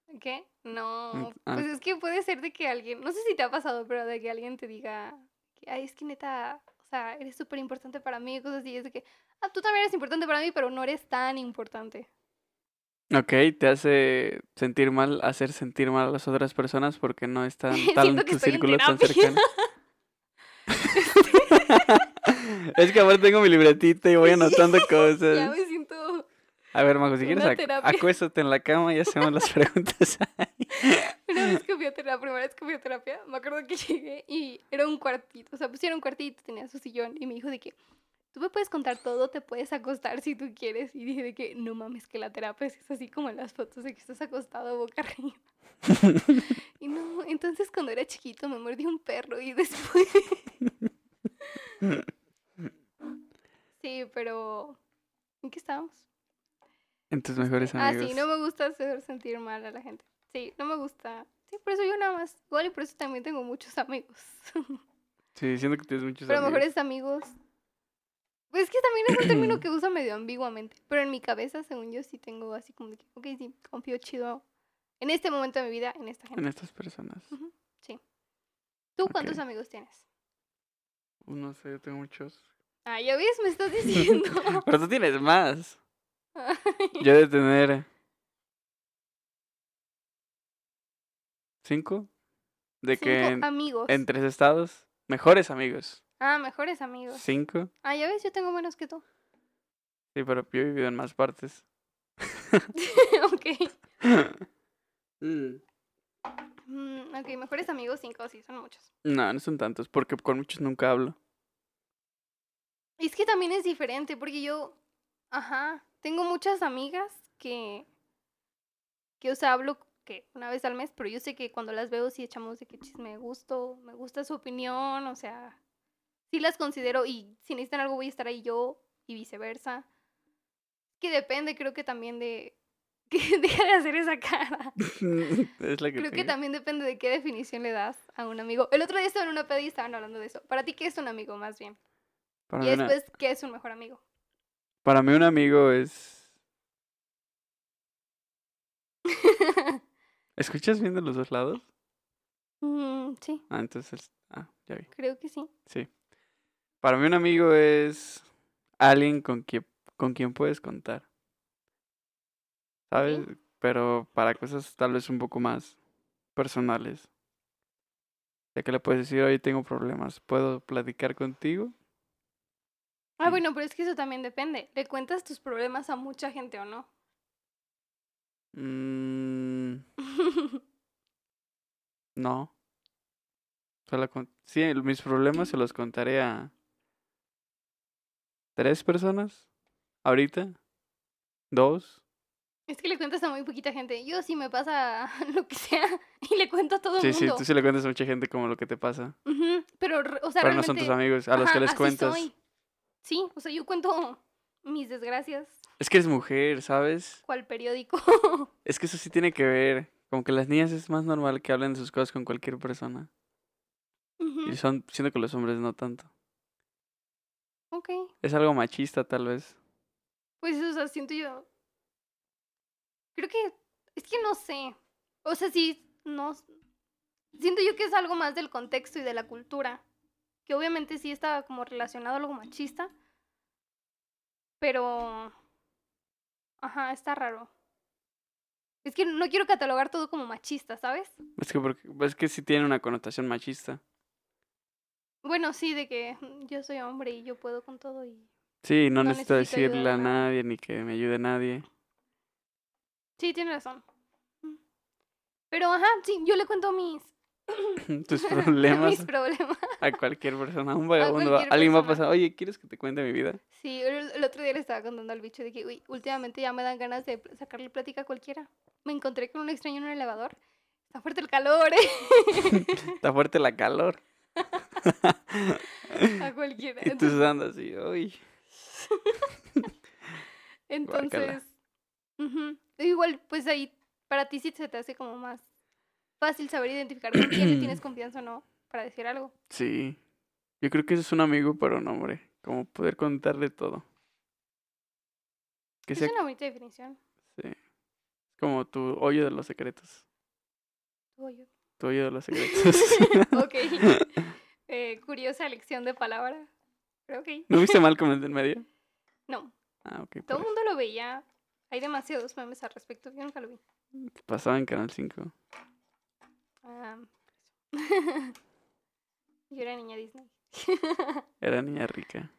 ¿Qué? No, ah. pues es que puede ser de que alguien, no sé si te ha pasado, pero de que alguien te diga, que, ay, es que neta, o sea, eres súper importante para mí, cosas así, es de que, ah, tú también eres importante para mí, pero no eres tan importante. Ok, te hace sentir mal, hacer sentir mal a las otras personas porque no están tan que tu en círculo tan cercano. Es que ahora tengo mi libretita y voy anotando Ya cosas. me siento, A ver, Majo, si quieres, ac- terapia. acuéstate en la cama y hacemos las preguntas. ahí. una vez que fui a terapia, la primera vez que fui a terapia, me acuerdo que llegué y era un cuartito, o sea, pusieron un cuartito, tenía su sillón, y me dijo de que, tú me puedes contar todo, te puedes acostar si tú quieres, y dije de que, no mames, que la terapia es así como en las fotos de que estás acostado boca arriba. Y no, entonces cuando era chiquito me mordió un perro y después... sí, pero... ¿En qué estábamos? En tus mejores Ah, amigos. sí, no me gusta hacer sentir mal a la gente. Sí, no me gusta. Sí, por eso yo nada más. Igual y por eso también tengo muchos amigos. Sí, siento que tienes muchos pero amigos. mejores amigos. Pues es que también es un término que uso medio ambiguamente. Pero en mi cabeza, según yo, sí tengo así como de que, ok, sí, confío chido en este momento de mi vida, en esta gente. En estas personas. Ujú, Sí. ¿Tú cuántos amigos tienes? Uh, No sé, yo tengo muchos. Ah, ya ves, me estás diciendo. Pero tú tienes más. Yo he de tener. ¿Cinco? De Cinco que en, amigos. en tres estados. Mejores amigos. Ah, mejores amigos. ¿Cinco? Ah, ya ves, yo tengo menos que tú. Sí, pero yo he vivido en más partes. ok. Mm. Mm, ok, mejores amigos, cinco, sí, son muchos. No, no son tantos, porque con muchos nunca hablo. Es que también es diferente, porque yo, ajá, tengo muchas amigas que, que, o sea, hablo que una vez al mes, pero yo sé que cuando las veo sí echamos de que chisme me gusto, me gusta su opinión, o sea, sí las considero y si necesitan algo voy a estar ahí yo y viceversa. Que depende, creo que también de... Que deja de hacer esa cara. es la que Creo que también depende de qué definición le das a un amigo. El otro día estaba en una peda y estaban hablando de eso. Para ti, ¿qué es un amigo más bien? Para Y una- después, ¿qué es un mejor amigo? para mí un amigo es... ¿Escuchas bien de los dos lados? Mm, sí, Ah, entonces... Ah, ya vi. creo que sí. Sí. Para mí un amigo es alguien con quien, con quien puedes contar. ¿Sabes? Pero para cosas tal vez un poco más personales. Ya que le puedes decir, oye, tengo problemas, ¿puedo platicar contigo? Ah, Sí. bueno, pero es que eso también depende. ¿Le cuentas tus problemas a mucha gente o no? Mm, no. Solo con... Sí, mis problemas se los contaré a tres personas. Ahorita. Dos. es que le cuentas a muy poquita gente. Yo sí me pasa lo que sea y le cuento a todo el Sí, sí, mundo. tú sí le cuentas a mucha gente como lo que te pasa. Pero, o sea, Pero no realmente... son tus amigos a los que les cuentas. soy. Sí, o sea, yo cuento mis desgracias. Es que es mujer, ¿sabes? ¿Cuál periódico? Es que eso sí tiene que ver. Como que las niñas es más normal que hablen de sus cosas con cualquier persona. Y son, siento que los hombres no tanto. Ok. Es algo machista, tal vez. Pues, o sea, siento yo. Creo que. Es que no sé. O sea, sí, no. Siento yo que es algo más del contexto y de la cultura. Que obviamente sí está como relacionado a algo machista. Pero. Ajá, está raro. Es que no quiero catalogar todo como machista, ¿sabes? Es que, porque, es que sí tiene una connotación machista. Bueno, sí, de que mm, yo soy hombre y yo puedo con todo y. Sí, no, No necesito necesito decirle a nadie. ni que me ayude nadie. Sí, tiene razón. Pero, ajá, sí, yo le cuento mis. Tus problemas mis problemas. a cualquier persona. Un vagabundo. va- cualquier Alguien va a pasar, oye, ¿quieres que te cuente mi vida? Sí, el, el otro día le estaba contando al bicho de que, uy, últimamente ya me dan ganas de sacarle plática a cualquiera. Me encontré con un extraño en un elevador. Está fuerte el calor, ¿eh? Está fuerte la calor. a cualquiera. Y tú así, uy. entonces, igual, pues ahí, para ti sí se te hace como más fácil saber identificar con quién le tienes confianza o no para decir algo. Sí. Yo creo que eso es un amigo para un hombre. Como poder contarle todo. Que Es sea una bonita definición. sí. como tu hoyo de los secretos. Tú o yo. Tu hoyo de los secretos. ok. Eh, curiosa elección de palabra. Pero ok. ¿No viste mal como el del medio? No, Ah, ok. todo el mundo lo veía. Hay demasiados memes al respecto. Yo nunca lo vi. Pasaba en Canal 5. Ah, yo era niña Disney. Era niña rica.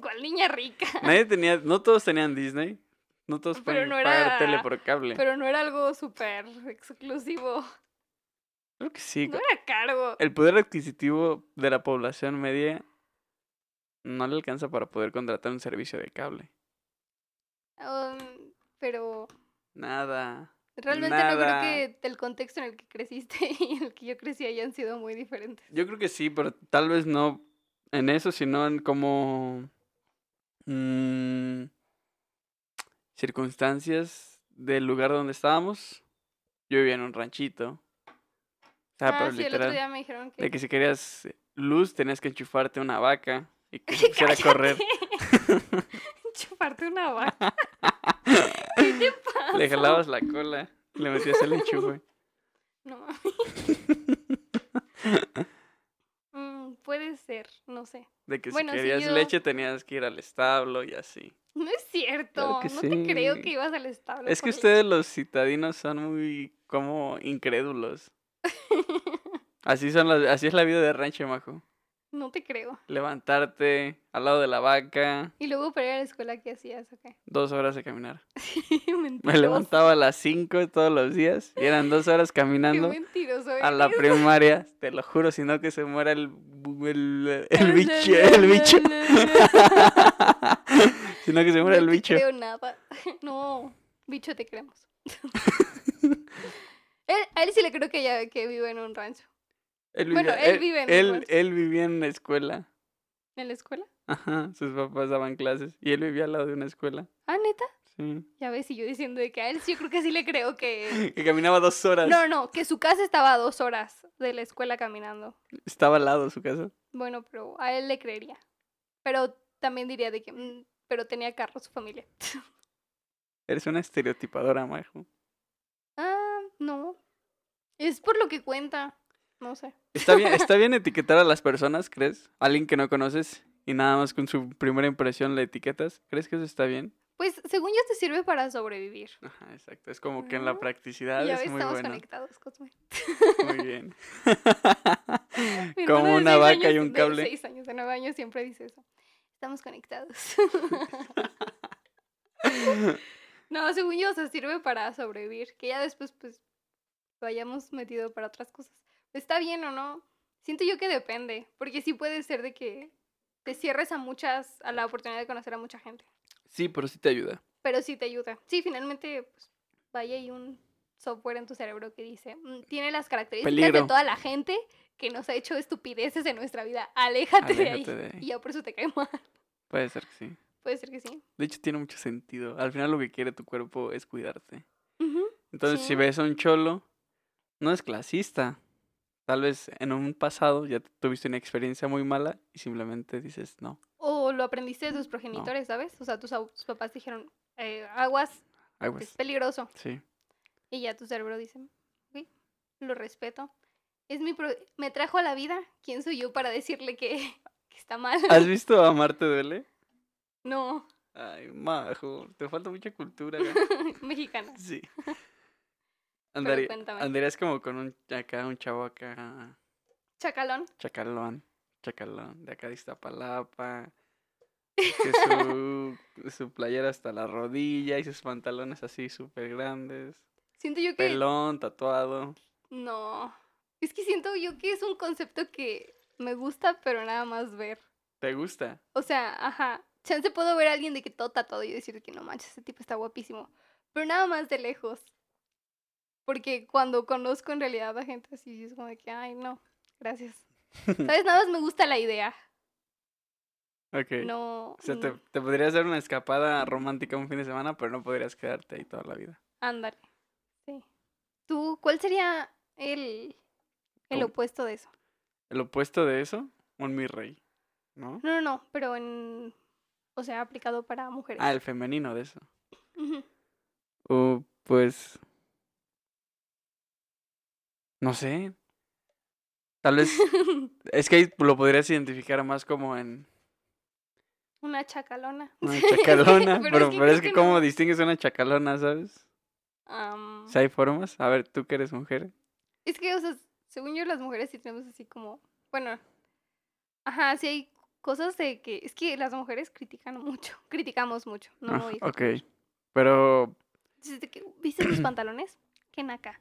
¿Cuál niña rica? Nadie tenía, no todos tenían Disney. No todos no pagar tele por cable. Pero no era algo súper exclusivo. Creo que sí. No era caro. El poder adquisitivo de la población media no le alcanza para poder contratar un servicio de cable. Um, pero Nada. Realmente no creo que el contexto en el que creciste y el que yo crecí hayan sido muy diferentes. Yo creo que sí, pero tal vez no en eso, sino en como mm, circunstancias del lugar donde estábamos. Yo vivía en un ranchito. O sea, ah, pero sí, el literal. otro día me dijeron que... De que si querías luz tenías que enchufarte una vaca y que se pusiera a correr. Chuparte una vaca. ¿Qué te pasa? Le jalabas la cola, le metías el enchufe. No mames. Mm, puede ser, no sé. De que Bueno, si querías yo- leche tenías que ir al establo y así. No es cierto. Claro no te creo que ibas al establo. Es que leche. ustedes los citadinos son muy como incrédulos. Así son las, así es la vida de rancho, majo. No te creo. levantarte al lado de la vaca, Y luego para ir a la escuela, ¿qué hacías? Ok. dos horas de caminar. Me Mentiroso. levantaba a las 5 todos los días y eran dos horas Qué caminando mentiroso a la primaria. Te lo juro, si no que se muera el, el, el bicho. El bicho. si no que se muera el no bicho. te creo nada. No, bicho te creemos. él, a él sí le creo que, ya, que vive en un rancho. Él Bueno, vivía- él vive en él, él vivía en la escuela. ¿En la escuela? Ajá, sus papás daban clases y él vivía al lado de una escuela. Ah, neta. Sí. Ya ves, y yo diciendo de que a él sí, yo creo que sí le creo que... Que caminaba dos horas. No, no, que su casa estaba a dos horas de la escuela caminando. Estaba al lado de su casa. Bueno, pero a él le creería. Pero también diría de que... mm, pero tenía carro su familia. Eres una estereotipadora, Majo. Ah, no. Es por lo que cuenta. No sé. ¿Está bien, ¿Está bien etiquetar a las personas, crees? Alguien que no conoces y nada más con su primera impresión la etiquetas. ¿Crees que eso está bien? Pues según yo te sirve para sobrevivir. Ajá, exacto. Es como que en la practicidad ya es muy estamos bueno. conectados, Cosme. Muy bien. Como de una vaca y un de cable. seis años, de nueve años siempre dice eso. Estamos conectados. no, según yo, o sea, sirve para sobrevivir. Que ya después, pues, lo hayamos metido para otras cosas. ¿Está bien o no? Siento yo que depende. Porque sí puede ser de que te cierres a muchas, a la oportunidad de conocer a mucha gente. Sí, pero sí te ayuda. Pero sí te ayuda. Sí, finalmente, pues, vaya hay un software en tu cerebro que dice, "Mm, tiene las características Peligro. de toda la gente que nos ha hecho estupideces en nuestra vida. Aléjate, de, ahí. Aléjate de ahí. Y ya por eso te cae mal. Puede ser que sí. Puede ser que sí. De hecho, tiene mucho sentido. Al final lo que quiere tu cuerpo es cuidarte. Entonces, si ves a un cholo, no es clasista. Tal vez en un pasado ya tuviste una experiencia muy mala y simplemente dices, no, O lo aprendiste de tus progenitores, ¿sabes? O sea, tus, papás dijeron, eh, aguas, es peligroso. Sí. Y ya tu cerebro dice, "Ok, lo respeto. Es mi pro- me trajo a la vida. ¿Quién soy yo para decirle que, que está mal? ¿Has visto Amarte Duele? no, Ay, majo, te falta mucha cultura. mexicana. Sí. Andaría, andarías como con un acá, un chavo acá, Chacalón. chacalón, chacalón, de acá de Iztapalapa, que su, su playera hasta la rodilla y sus pantalones así súper grandes, Siento yo que... pelón, tatuado. No. Es que siento yo que es un concepto que me gusta, pero nada más ver. ¿Te gusta? O sea, ajá. Chance puedo ver a alguien de que todo tatuado y decir que no manches, ese tipo está guapísimo. Pero nada más de lejos. Porque cuando conozco en realidad a gente así, es como de que, ay, no, gracias. ¿Sabes? Nada más me gusta la idea. Ok. No. O sea, te, te podrías dar una escapada romántica un fin de semana, pero no podrías quedarte ahí toda la vida. Ándale. Sí. ¿Tú, cuál sería el, el opuesto de eso? El opuesto de eso, un mi rey, ¿no? No, no, no, pero en. O sea, aplicado para mujeres. Ah, el femenino de eso. Uh, pues. No sé. Tal vez. es que ahí lo podrías identificar más como en Una chacalona. una chacalona. Pero pero, es que pero es creo que, que ¿cómo no. distingues una chacalona, sabes? Si hay formas. A ver, tú que eres mujer. Es que, o sea, según yo, las mujeres sí tenemos así como. Bueno. Ajá, sí hay cosas de que. Es que las mujeres critican mucho. Criticamos mucho. No, Ah, hijos. ok. Pero. ¿Viste tus pantalones? ¿Qué naca?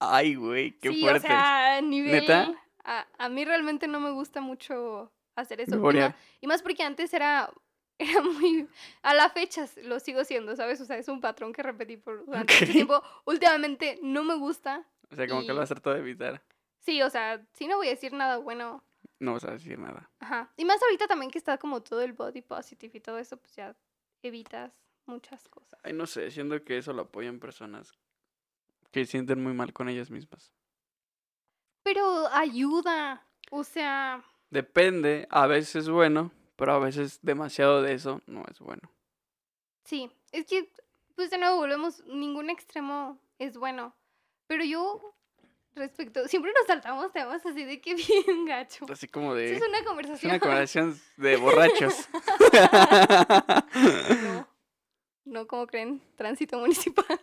Ay, güey, qué sí, fuerte. o sea, a nivel. ¿Neta? A, a mí realmente no me gusta mucho hacer eso. Y más, y más porque antes era. Era muy. A la fecha lo sigo siendo, ¿sabes? O sea, es un patrón que repetí por durante mucho Ok. tiempo. Últimamente no me gusta. O sea, como que lo vas a tratar de evitar. Sí, o sea, sí no voy a decir nada bueno. No vas a decir nada. Ajá. Y más ahorita también que está como todo el body positive y todo eso, pues ya evitas muchas cosas. Ay, no sé, siento que eso lo apoyan personas que sienten muy mal con ellas mismas. Pero ayuda. O sea, Depende, a veces es bueno, pero a veces demasiado de eso no es bueno. sí. Es que, pues de nuevo volvemos, ningún extremo es bueno. Pero yo, respecto, siempre nos saltamos temas así de que bien gacho. Así como de... es una Es conversación. una conversación de borrachos. No, no como creen, tránsito municipal.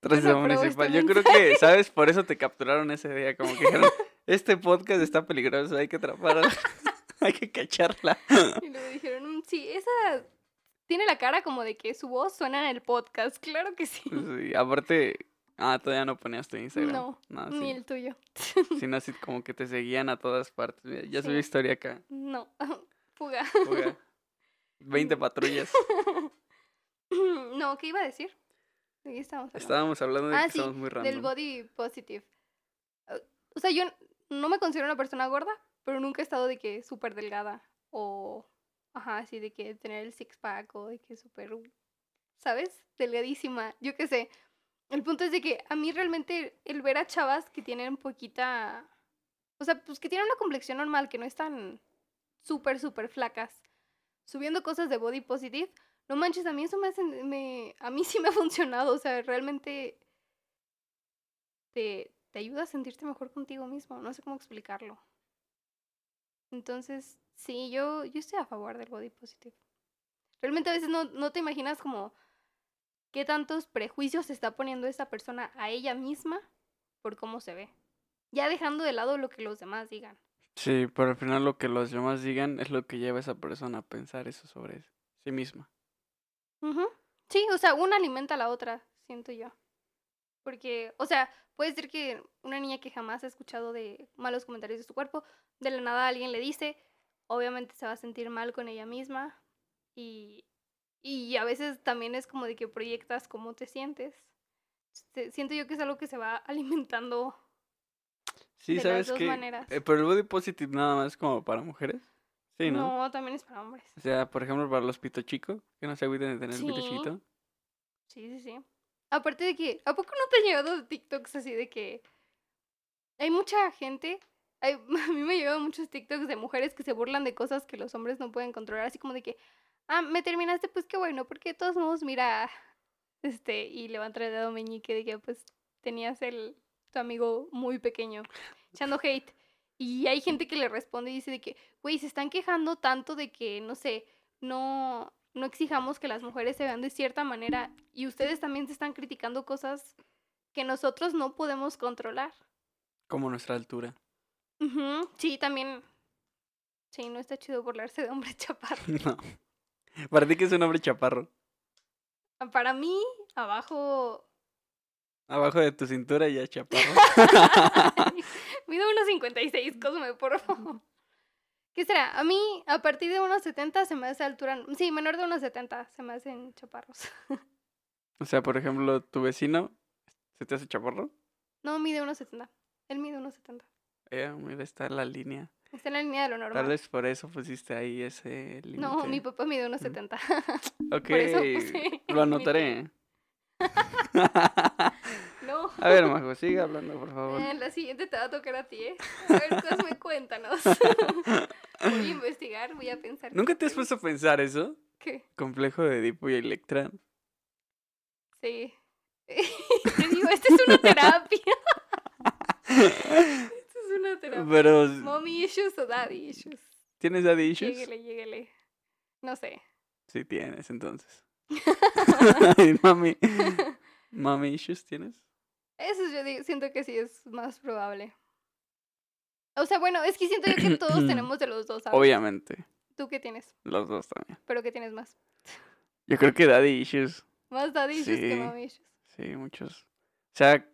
Tránsito Bueno, apruebo municipal. Yo creo que, ¿sabes? Por eso te capturaron ese día. Como que dijeron, este podcast está peligroso, hay que atrapar a... Hay que cacharla. Y luego dijeron, "Mm, sí, esa tiene la cara como de que su voz suena en el podcast. Claro que sí. Sí, aparte, ah, todavía no ponías tu Instagram. No, no Ni el tuyo. Sino así como que te seguían a todas partes. Mira, ya subí Sí. historia acá. No. Fuga. Fuga. 20 patrullas. no, ¿qué iba a decir? ¿De qué estábamos hablando? Estábamos hablando de Ah, que sí, muy del random. body positive. Uh, O sea, yo no me considero una persona gorda, pero nunca he estado de que súper delgada o, ajá, así de que tener el six pack o de que súper, ¿sabes? Delgadísima, yo qué sé. El punto es de que a mí realmente el ver a chavas que tienen poquita, o sea, pues que tienen una complexión normal, que no están súper, súper flacas, subiendo cosas de body positive, no manches, a mí eso me hace, a mí sí me ha funcionado, o sea, realmente te, te ayuda a sentirte mejor contigo mismo, no sé cómo explicarlo. Entonces, sí, yo, yo estoy a favor del body positive. Realmente a veces no, no te imaginas como qué tantos prejuicios está poniendo esa persona a ella misma por cómo se ve. Ya dejando de lado lo que los demás digan. Sí, pero al final lo que los demás digan es lo que lleva a esa persona a pensar eso sobre sí misma. Ujú. Sí, o sea, una alimenta a la otra, siento yo. Porque, o sea, puede ser que una niña que jamás ha escuchado de malos comentarios de su cuerpo, de la nada alguien le dice, obviamente se va a sentir mal con ella misma y, y a veces también es como de que proyectas cómo te sientes. Siento yo que es algo que se va alimentando Sí, de ¿sabes las dos qué? maneras. Eh, pero el body positive nada más como para mujeres. Sí, ¿no? no, también es para hombres. O sea, por ejemplo, para los pito chico, que no se agüiten de tener pito Sí. chiquito. Sí, sí, sí. Aparte de que, ¿a poco no te han llegado TikToks así de que hay mucha gente? hay- a mí me llegan muchos TikToks de mujeres que se burlan de cosas que los hombres no pueden controlar, así como de que, ah, me terminaste, pues qué bueno, porque de todos modos, mira, este, y levanta el dedo meñique de que pues tenías el, tu amigo muy pequeño, echando hate. Y hay gente que le responde y dice de que, güey, se están quejando tanto de que, no sé, no, no exijamos que las mujeres se vean de cierta manera y ustedes también se están criticando cosas que nosotros no podemos controlar. Como nuestra altura. Sí, también. Sí, no está chido burlarse de hombres chaparros. No. Para ti que es un hombre chaparro. Para mí, abajo. Abajo de tu cintura ya chaparro. Mido unos 56, Cosme, por favor. ¿Qué será? A mí, a partir de unos 70 se me hace altura. Sí, menor de unos 70 se me hacen chaparros. o sea, por ejemplo, tu vecino, ¿se te hace chaparro? No, mide unos 70. Él mide unos 70. Eh, mira, está en la línea. Está en la línea de lo normal. Tal vez por eso pusiste ahí ese límite. No, mi papá mide unos Mm. 70. Ok, lo anotaré. A ver, Majo, sigue hablando, por favor. Eh, la siguiente te va a tocar a ti, ¿eh? A ver, Cosme, cuéntanos. voy a investigar, voy a pensar. ¿Nunca te has puesto a pensar eso? ¿Qué? Complejo de Edipo y Electra. Sí. Te digo, esta es una terapia. Esta es una terapia. Pero, Mommy issues o daddy issues. ¿tienes daddy issues? Lléguele, lléguele. No sé. Sí tienes, entonces. Ay, mami. ¿Mami issues tienes? Eso yo digo, siento que sí es más probable. O sea, bueno, es que siento yo que todos tenemos de los dos, ¿sabes? Obviamente, ¿Tú qué tienes? los dos también. ¿Pero qué tienes más? Yo creo que daddy issues, Más daddy issues que Sí. mommy issues. sí, muchos. O sea,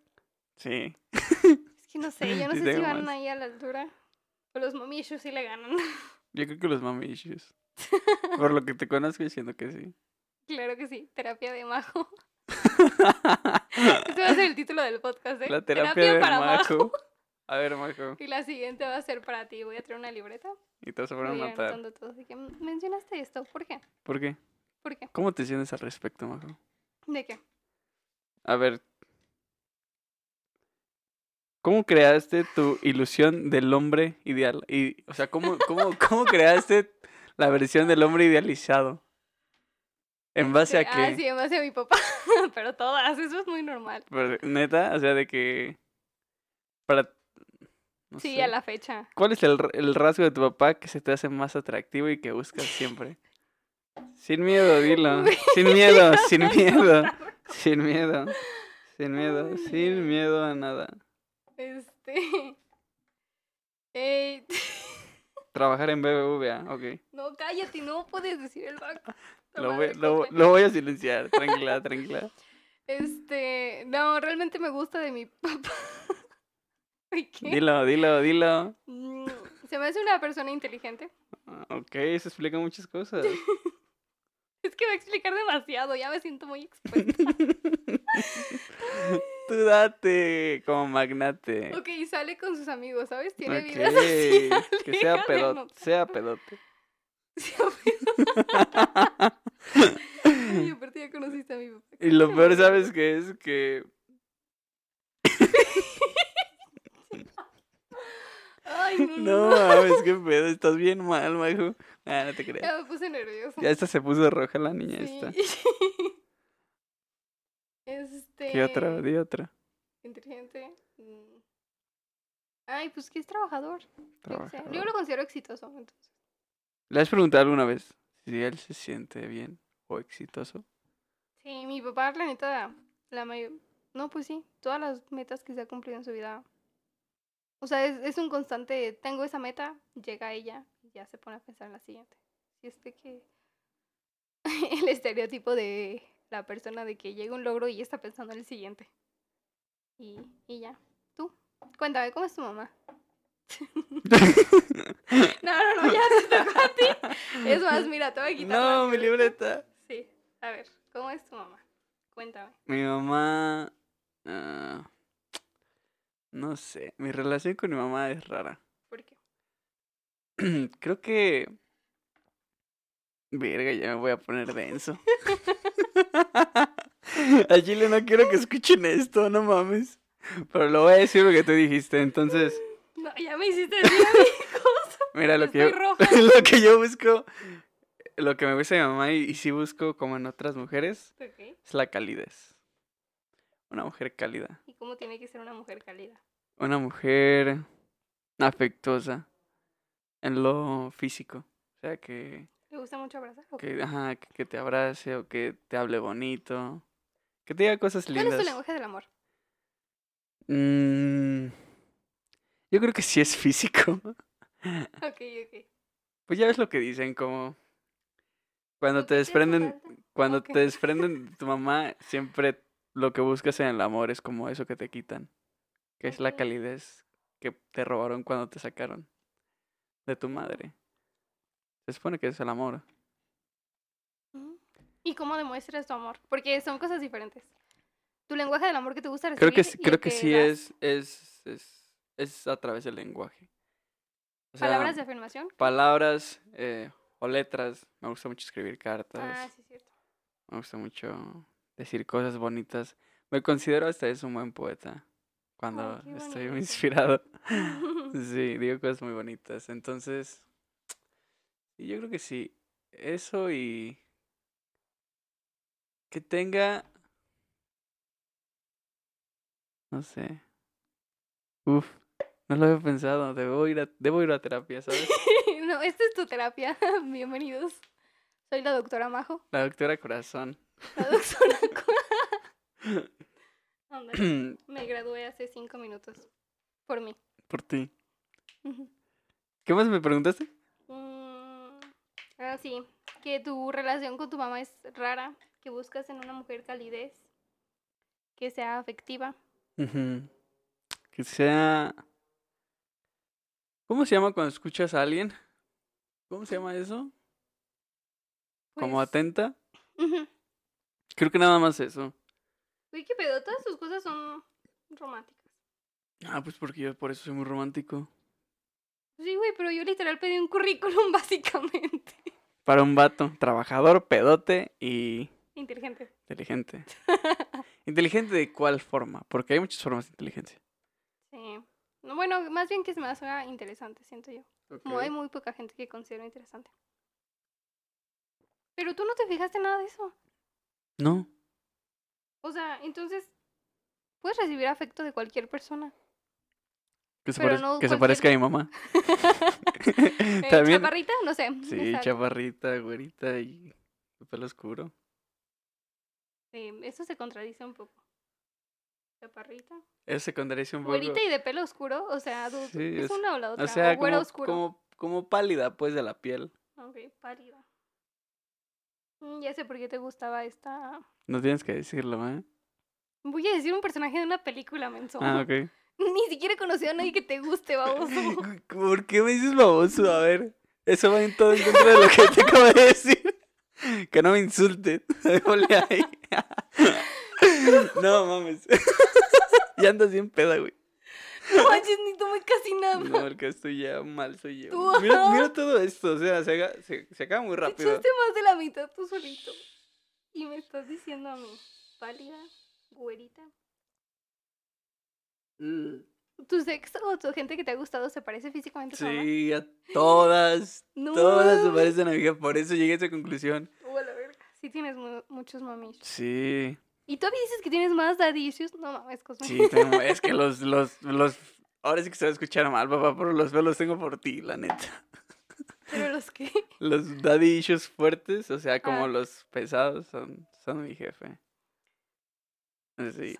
sí. Es que no sé, yo no Sí sé si van más. ahí a la altura. O los mommy issues sí le ganan. Yo creo que los mami issues. Por lo que te conozco, diciendo que sí. claro que sí, terapia de majo. Este va a ser el título del podcast, ¿eh? La terapia, de para Majo. A ver, Majo. Y la siguiente va a ser para ti. Voy a traer una libreta. Y te vas a poner a matar. anotando todo. Así que "Mm, mencionaste esto. ¿Por qué? ¿Por qué? ¿Por qué? ¿Cómo te sientes al respecto, Majo? ¿De qué? A ver. ¿Cómo creaste tu ilusión del hombre ideal? Y, o sea, ¿cómo, cómo, ¿cómo creaste la versión del hombre idealizado? ¿En base a Este, qué? Ah, sí, en base a mi papá. Pero todas, eso es muy normal. Pero, Neta, o sea, de que... Para... no sí, sé. a la fecha. ¿Cuál es el, el rasgo de tu papá que se te hace más atractivo y que buscas siempre? Sin miedo, dilo. Sin miedo, sin miedo. Sin miedo. Sin miedo. Ay, Sin miedo a nada. Este. Eh, Trabajar en BBVA, ok. No, cállate, no puedes decir el banco. Lo voy, de lo, cope. lo voy a silenciar, tranquila, tranquila. Este, no, realmente me gusta de mi papá. Dilo, dilo, dilo. Mm, Se me hace una persona inteligente. Ah, Ok, eso explica muchas cosas. Es que va a explicar demasiado, ya me siento muy expuesta. Tú date como magnate. ok, sale con sus amigos, ¿sabes? Tiene vida social. Que sea pedote, sea pedote. Ay, aparte ya conociste a mi papá. Y lo peor. ¿sabes qué es? Que Ay, no, no, mames, qué pedo, estás bien mal, majo. Ah, no te creas. Ya me puse nerviosa. Ya esta se puso roja la niña Sí. esta. este. ¿Qué otra? Di otra. Inteligente. mm. Ay, pues que es trabajador. Trabajador. Yo lo considero exitoso, entonces. ¿Le has preguntado alguna vez si él se siente bien o exitoso? Sí, mi papá, la neta, la mayor... No, pues sí, todas las metas que se ha cumplido en su vida. O sea, es, es un constante, tengo esa meta, llega ella y ya se pone a pensar en la siguiente. Si es de que el estereotipo de la persona de que llega un logro y está pensando en el siguiente. Y, y ya. Tú, cuéntame, ¿cómo es tu mamá? No, no, no, ya te tocó a ti. Es más, mira, te voy a quitar no, mi libreta. Sí, a ver, ¿cómo es tu mamá? Cuéntame. Mi mamá... ah, no sé, mi relación con mi mamá es rara. ¿Por qué? Creo que... Verga, ya me voy a poner denso. A Chile no quiero que escuchen esto, no mames. Pero lo voy a decir lo que tú dijiste, entonces... No, ya me hiciste decir a mí cosas. Mira, lo Estoy que, yo, roja. lo que yo busco, lo que me gusta de mi mamá y, y sí busco como en otras mujeres, Ok. es la calidez. Una mujer cálida. ¿Y cómo tiene que ser una mujer cálida? Una mujer afectuosa en lo físico. O sea, que, ¿Le gusta mucho abrazar? o que, ajá, que, que te abrace o que te hable bonito. Que te diga cosas ¿Cuál es lindas. tu lenguaje del amor? Mm, yo creo que sí es físico. Ok, ok. Pues ya ves lo que dicen, como cuando te que desprenden, cuando te desprenden de tu mamá, siempre lo que buscas en el amor es como eso que te quitan, que es la calidez que te robaron cuando te sacaron de tu madre. Se supone que es el amor. Mm. ¿Y cómo demuestras tu amor? Porque son cosas diferentes. Tu lenguaje del amor que te gusta Creo recibir que sí- y creo que sí das. es es es es a través del lenguaje. O sea, ¿Palabras de afirmación? palabras eh, o letras. Me gusta mucho escribir cartas. Ah, sí, cierto. Me gusta mucho decir cosas bonitas. Me considero hasta eso un buen poeta. Cuando estoy muy inspirado. Sí, digo cosas muy bonitas. Entonces, yo creo que sí. Eso y que tenga, no sé. Uf, no lo había pensado. Debo ir a, debo ir a terapia, ¿sabes? no, esta es tu terapia. Bienvenidos. Soy la doctora Majo. La doctora Corazón. La doctora. Co- Ándale, Me gradué hace cinco minutos. Por mí. Por ti. ¿Qué más me preguntaste? Mm, ah, sí. Que tu relación con tu mamá es rara. Que buscas en una mujer calidez. Que sea afectiva. Que sea. ¿Cómo se llama cuando escuchas a alguien? ¿Cómo se llama eso? ¿Como Pues, atenta? Creo que nada más eso. Uy, qué pedo. Todas sus cosas son románticas. Ah, pues porque yo por eso soy muy romántico. Sí, güey, pero yo literal pedí un currículum básicamente. Para un vato, trabajador, pedote y Inteligente. inteligente. ¿Inteligente de cuál forma? Porque hay muchas formas de inteligencia. Bueno, más bien que se me haga interesante, siento yo. Como hay muy poca gente que considero interesante. Pero tú no te fijaste nada de eso. No. O sea, entonces puedes recibir afecto de cualquier persona. Que se, parez- no que se parezca a mi mamá. También. ¿Chaparrita? No sé. Sí, exacto. chaparrita, güerita y pelo oscuro. Sí, eso se contradice un poco. Chaparrita. Eso se contradice un poco. Güerita y de pelo oscuro, o sea, Sí, es, es- una o la otra. O sea, o como, oscuro. como, como pálida, pues, de la piel. Ok, pálida. Mm, Ya sé por qué te gustaba esta. No tienes que decirlo, ¿eh? Voy a decir un personaje de una película, menso. Ah, ok. Ni siquiera he conocido a nadie que te guste, baboso. ¿Por qué me dices baboso? A ver, eso va en todo en contra de lo que te acabo de decir. Que no me insulten. Ponle ahí. No mames. Ya andas bien peda, güey. No manches, ni tomé casi nada. No, el que estoy ya mal soy yo. Tú, Mira, todo esto, o sea, se, haga- se, se acaba muy Te rápido. echaste más de la mitad tú solito. Y me estás diciendo a mí, pálida, güerita. Mm. ¿Tu sexo o tu gente que te ha gustado se parece físicamente a? Sí, a todas, No. todas se parecen a mi hija, por eso llegué a esa conclusión. A la verga. Sí tienes mu- muchos mamish. Sí, ¿Y todavía dices que tienes más daddy issues? No mames, Cosme. sí, tengo- es que los, los, los, ahora sí que se va a escuchar mal, papá, pero los los tengo por ti, la neta. Pero los que... Los daddy issues fuertes, o sea, como Ah. los pesados, son, son mi jefe. Sí,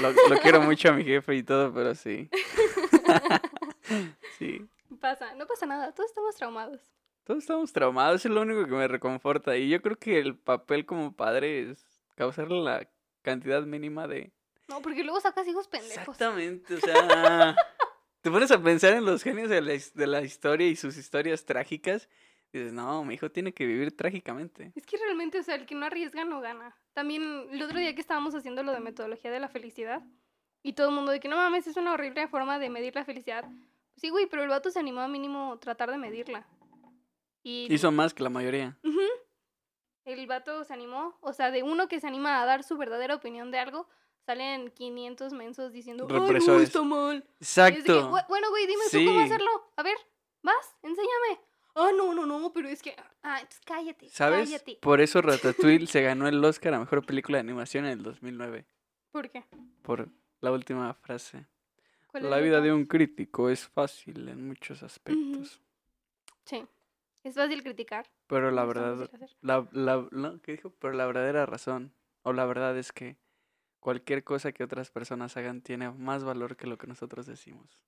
lo, lo quiero mucho a mi jefe y todo, pero sí. sí. Pasa, no pasa nada, todos estamos traumados. Todos estamos traumados, es lo único que me reconforta. Y yo creo que el papel como padre es causarle la cantidad mínima de... No, porque luego sacas hijos pendejos. Exactamente, o sea... te pones a pensar en los genios de la, de la historia y sus historias trágicas. Y dices, no, mi hijo tiene que vivir trágicamente. Es que realmente, o sea, el que no arriesga no gana. También el otro día que estábamos haciendo lo de metodología de la felicidad y todo el mundo de que no mames, es una horrible forma de medir la felicidad. Sí, güey, pero el vato se animó a mínimo tratar de medirla. Y Hizo más que la mayoría. Ujú. El vato se animó, o sea, de uno que se anima a dar su verdadera opinión de algo, salen 500 mensos diciendo, ay, no, está mal. Que, Exacto. "Bu- bueno, güey, dime tú cómo hacerlo. A ver, vas, enséñame. Ah, no, no, no, pero es que. Ah, entonces cállate. ¿Sabes? Cállate. Por eso Ratatouille se ganó el Oscar a Mejor Película de Animación en el 2009. ¿Por qué? Por la última frase. ¿Cuál es La vida de un crítico es fácil en muchos aspectos. Sí. Es fácil criticar. Pero la verdad, fácil hacer. la, la, no, ¿qué dijo? Pero la verdadera razón, o la verdad es que cualquier cosa que otras personas hagan tiene más valor que lo que nosotros decimos.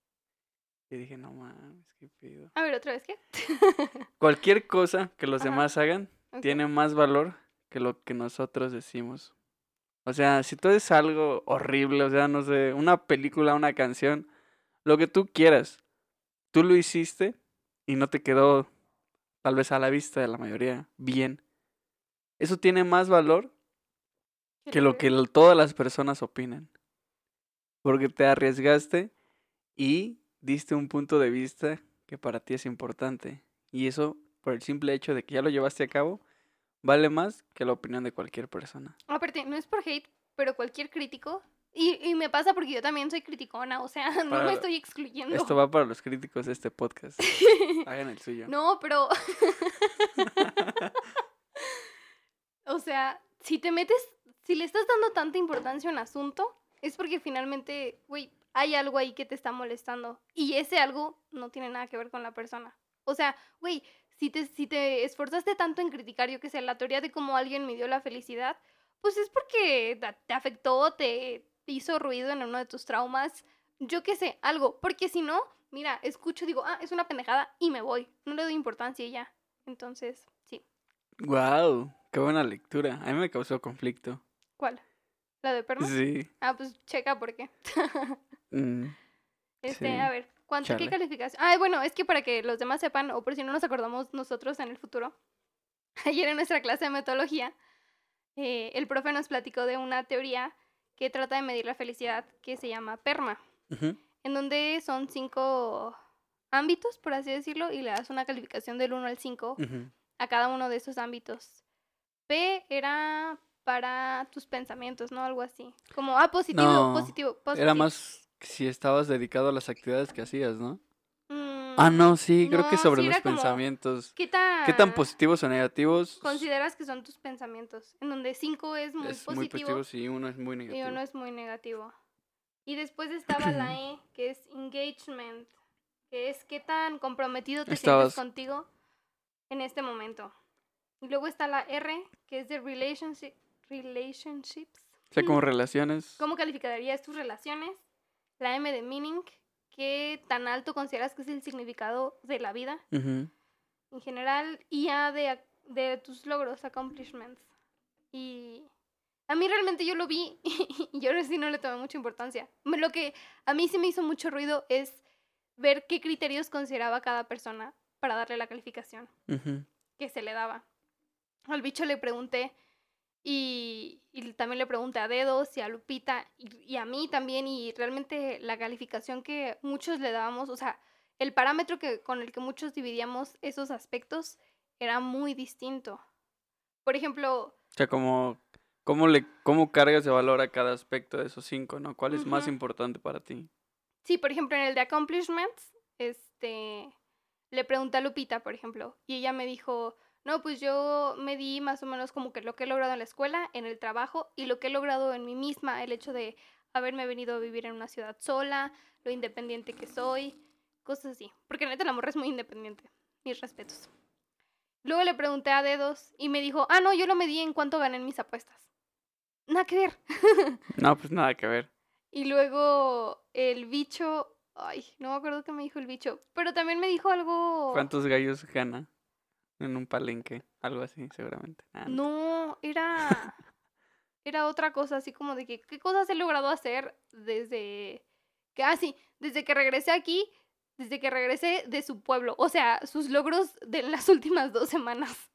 Y dije, no mames, qué pido. A ver, otra vez, ¿qué? Cualquier cosa que los Ajá. demás hagan tiene más valor que lo que nosotros decimos. O sea, si tú es algo horrible, o sea, no sé, una película, una canción, lo que tú quieras, tú lo hiciste y no te quedó, tal vez a la vista de la mayoría, bien. Eso tiene más valor que lo que todas las personas opinan. Porque te arriesgaste y diste un punto de vista que para ti es importante. Y eso, por el simple hecho de que ya lo llevaste a cabo, vale más que la opinión de cualquier persona. Aparte, no es por hate, pero cualquier crítico. Y, y me pasa porque yo también soy criticona, o sea, no Para- me estoy excluyendo. Esto va para los críticos de este podcast. Hagan el suyo. No, pero. o sea, si te metes, si le estás dando tanta importancia a un asunto, es porque finalmente, güey, hay algo ahí que te está molestando. Y ese algo no tiene nada que ver con la persona. O sea, güey, si te, si te esforzaste tanto en criticar, yo que sé, la teoría de cómo alguien midió la felicidad, pues es porque te afectó, te hizo ruido en uno de tus traumas, yo qué sé, algo. Porque si no, mira, escucho, digo, ah, es una pendejada y me voy. No le doy importancia y ya. Entonces, sí. Wow, qué buena lectura. A mí me causó conflicto. ¿Cuál? ¿La de Perma? Sí. Ah, pues checa por qué. mm, Este, Sí. a ver, ¿cuánto, qué Chale. calificación? Ah, bueno, es que para que los demás sepan, o por si no nos acordamos nosotros en el futuro, ayer en nuestra clase de metodología, eh, el profe nos platicó de una teoría que trata de medir la felicidad que se llama PERMA, en donde son cinco ámbitos, por así decirlo, y le das una calificación del 1 al 5 Ujú. a cada uno de esos ámbitos. P era para tus pensamientos, ¿no? Algo así. Como, ah, positivo, No, positivo, Era positivo. más si estabas dedicado a las actividades que hacías, ¿no? Mm, Ah, no, sí, creo que sobre sí los pensamientos. ¿Qué tan, ¿Qué tan positivos o negativos? consideras que son tus pensamientos? En donde 5 es muy es muy positivo positivo, sí, uno es muy y negativo. uno es muy negativo. Y después estaba la E, que es engagement, que es qué tan comprometido te Estabas- sientes contigo en este momento. Y luego está la R, que es de relationship, relationships. O sea, como relaciones. ¿Cómo calificarías tus relaciones? La M de meaning, qué tan alto consideras que es el significado de la vida en general y ya de, de tus logros, accomplishments. Y a mí realmente yo lo vi y yo sí no le tomé mucha importancia. Lo que a mí sí me hizo mucho ruido es ver qué criterios consideraba cada persona para darle la calificación que se le daba. Al bicho le pregunté y, y también le pregunté a Dedos y a Lupita y, y a mí también y realmente la calificación que muchos le dábamos, o sea, el parámetro que, con el que muchos dividíamos esos aspectos era muy distinto. Por ejemplo, O sea, como, ¿cómo, le, ¿cómo cargas de valor a cada aspecto de esos cinco, no? ¿Cuál es más importante para ti? sí, por ejemplo, en el de accomplishments, este, le pregunté a Lupita, por ejemplo, y ella me dijo, no, pues yo me di más o menos como que lo que he logrado en la escuela, en el trabajo y lo que he logrado en mí misma, el hecho de haberme venido a vivir en una ciudad sola, lo independiente que soy, cosas así. Porque neta la morra es muy independiente. Mis respetos. Luego le pregunté a Dedos y me dijo, ah, no, yo lo medí en cuánto gané en mis apuestas. Nada que ver. No, pues nada que ver. Y luego el bicho, ay, no me acuerdo qué me dijo el bicho, pero también me dijo algo... ¿Cuántos gallos gana en un palenque? Algo así, seguramente. Ah, no. Era. Era otra cosa, así como de que, ¿qué cosas he logrado hacer desde. que Ah, sí, desde que regresé aquí, desde que regresé de su pueblo. O sea, sus logros de las últimas dos semanas.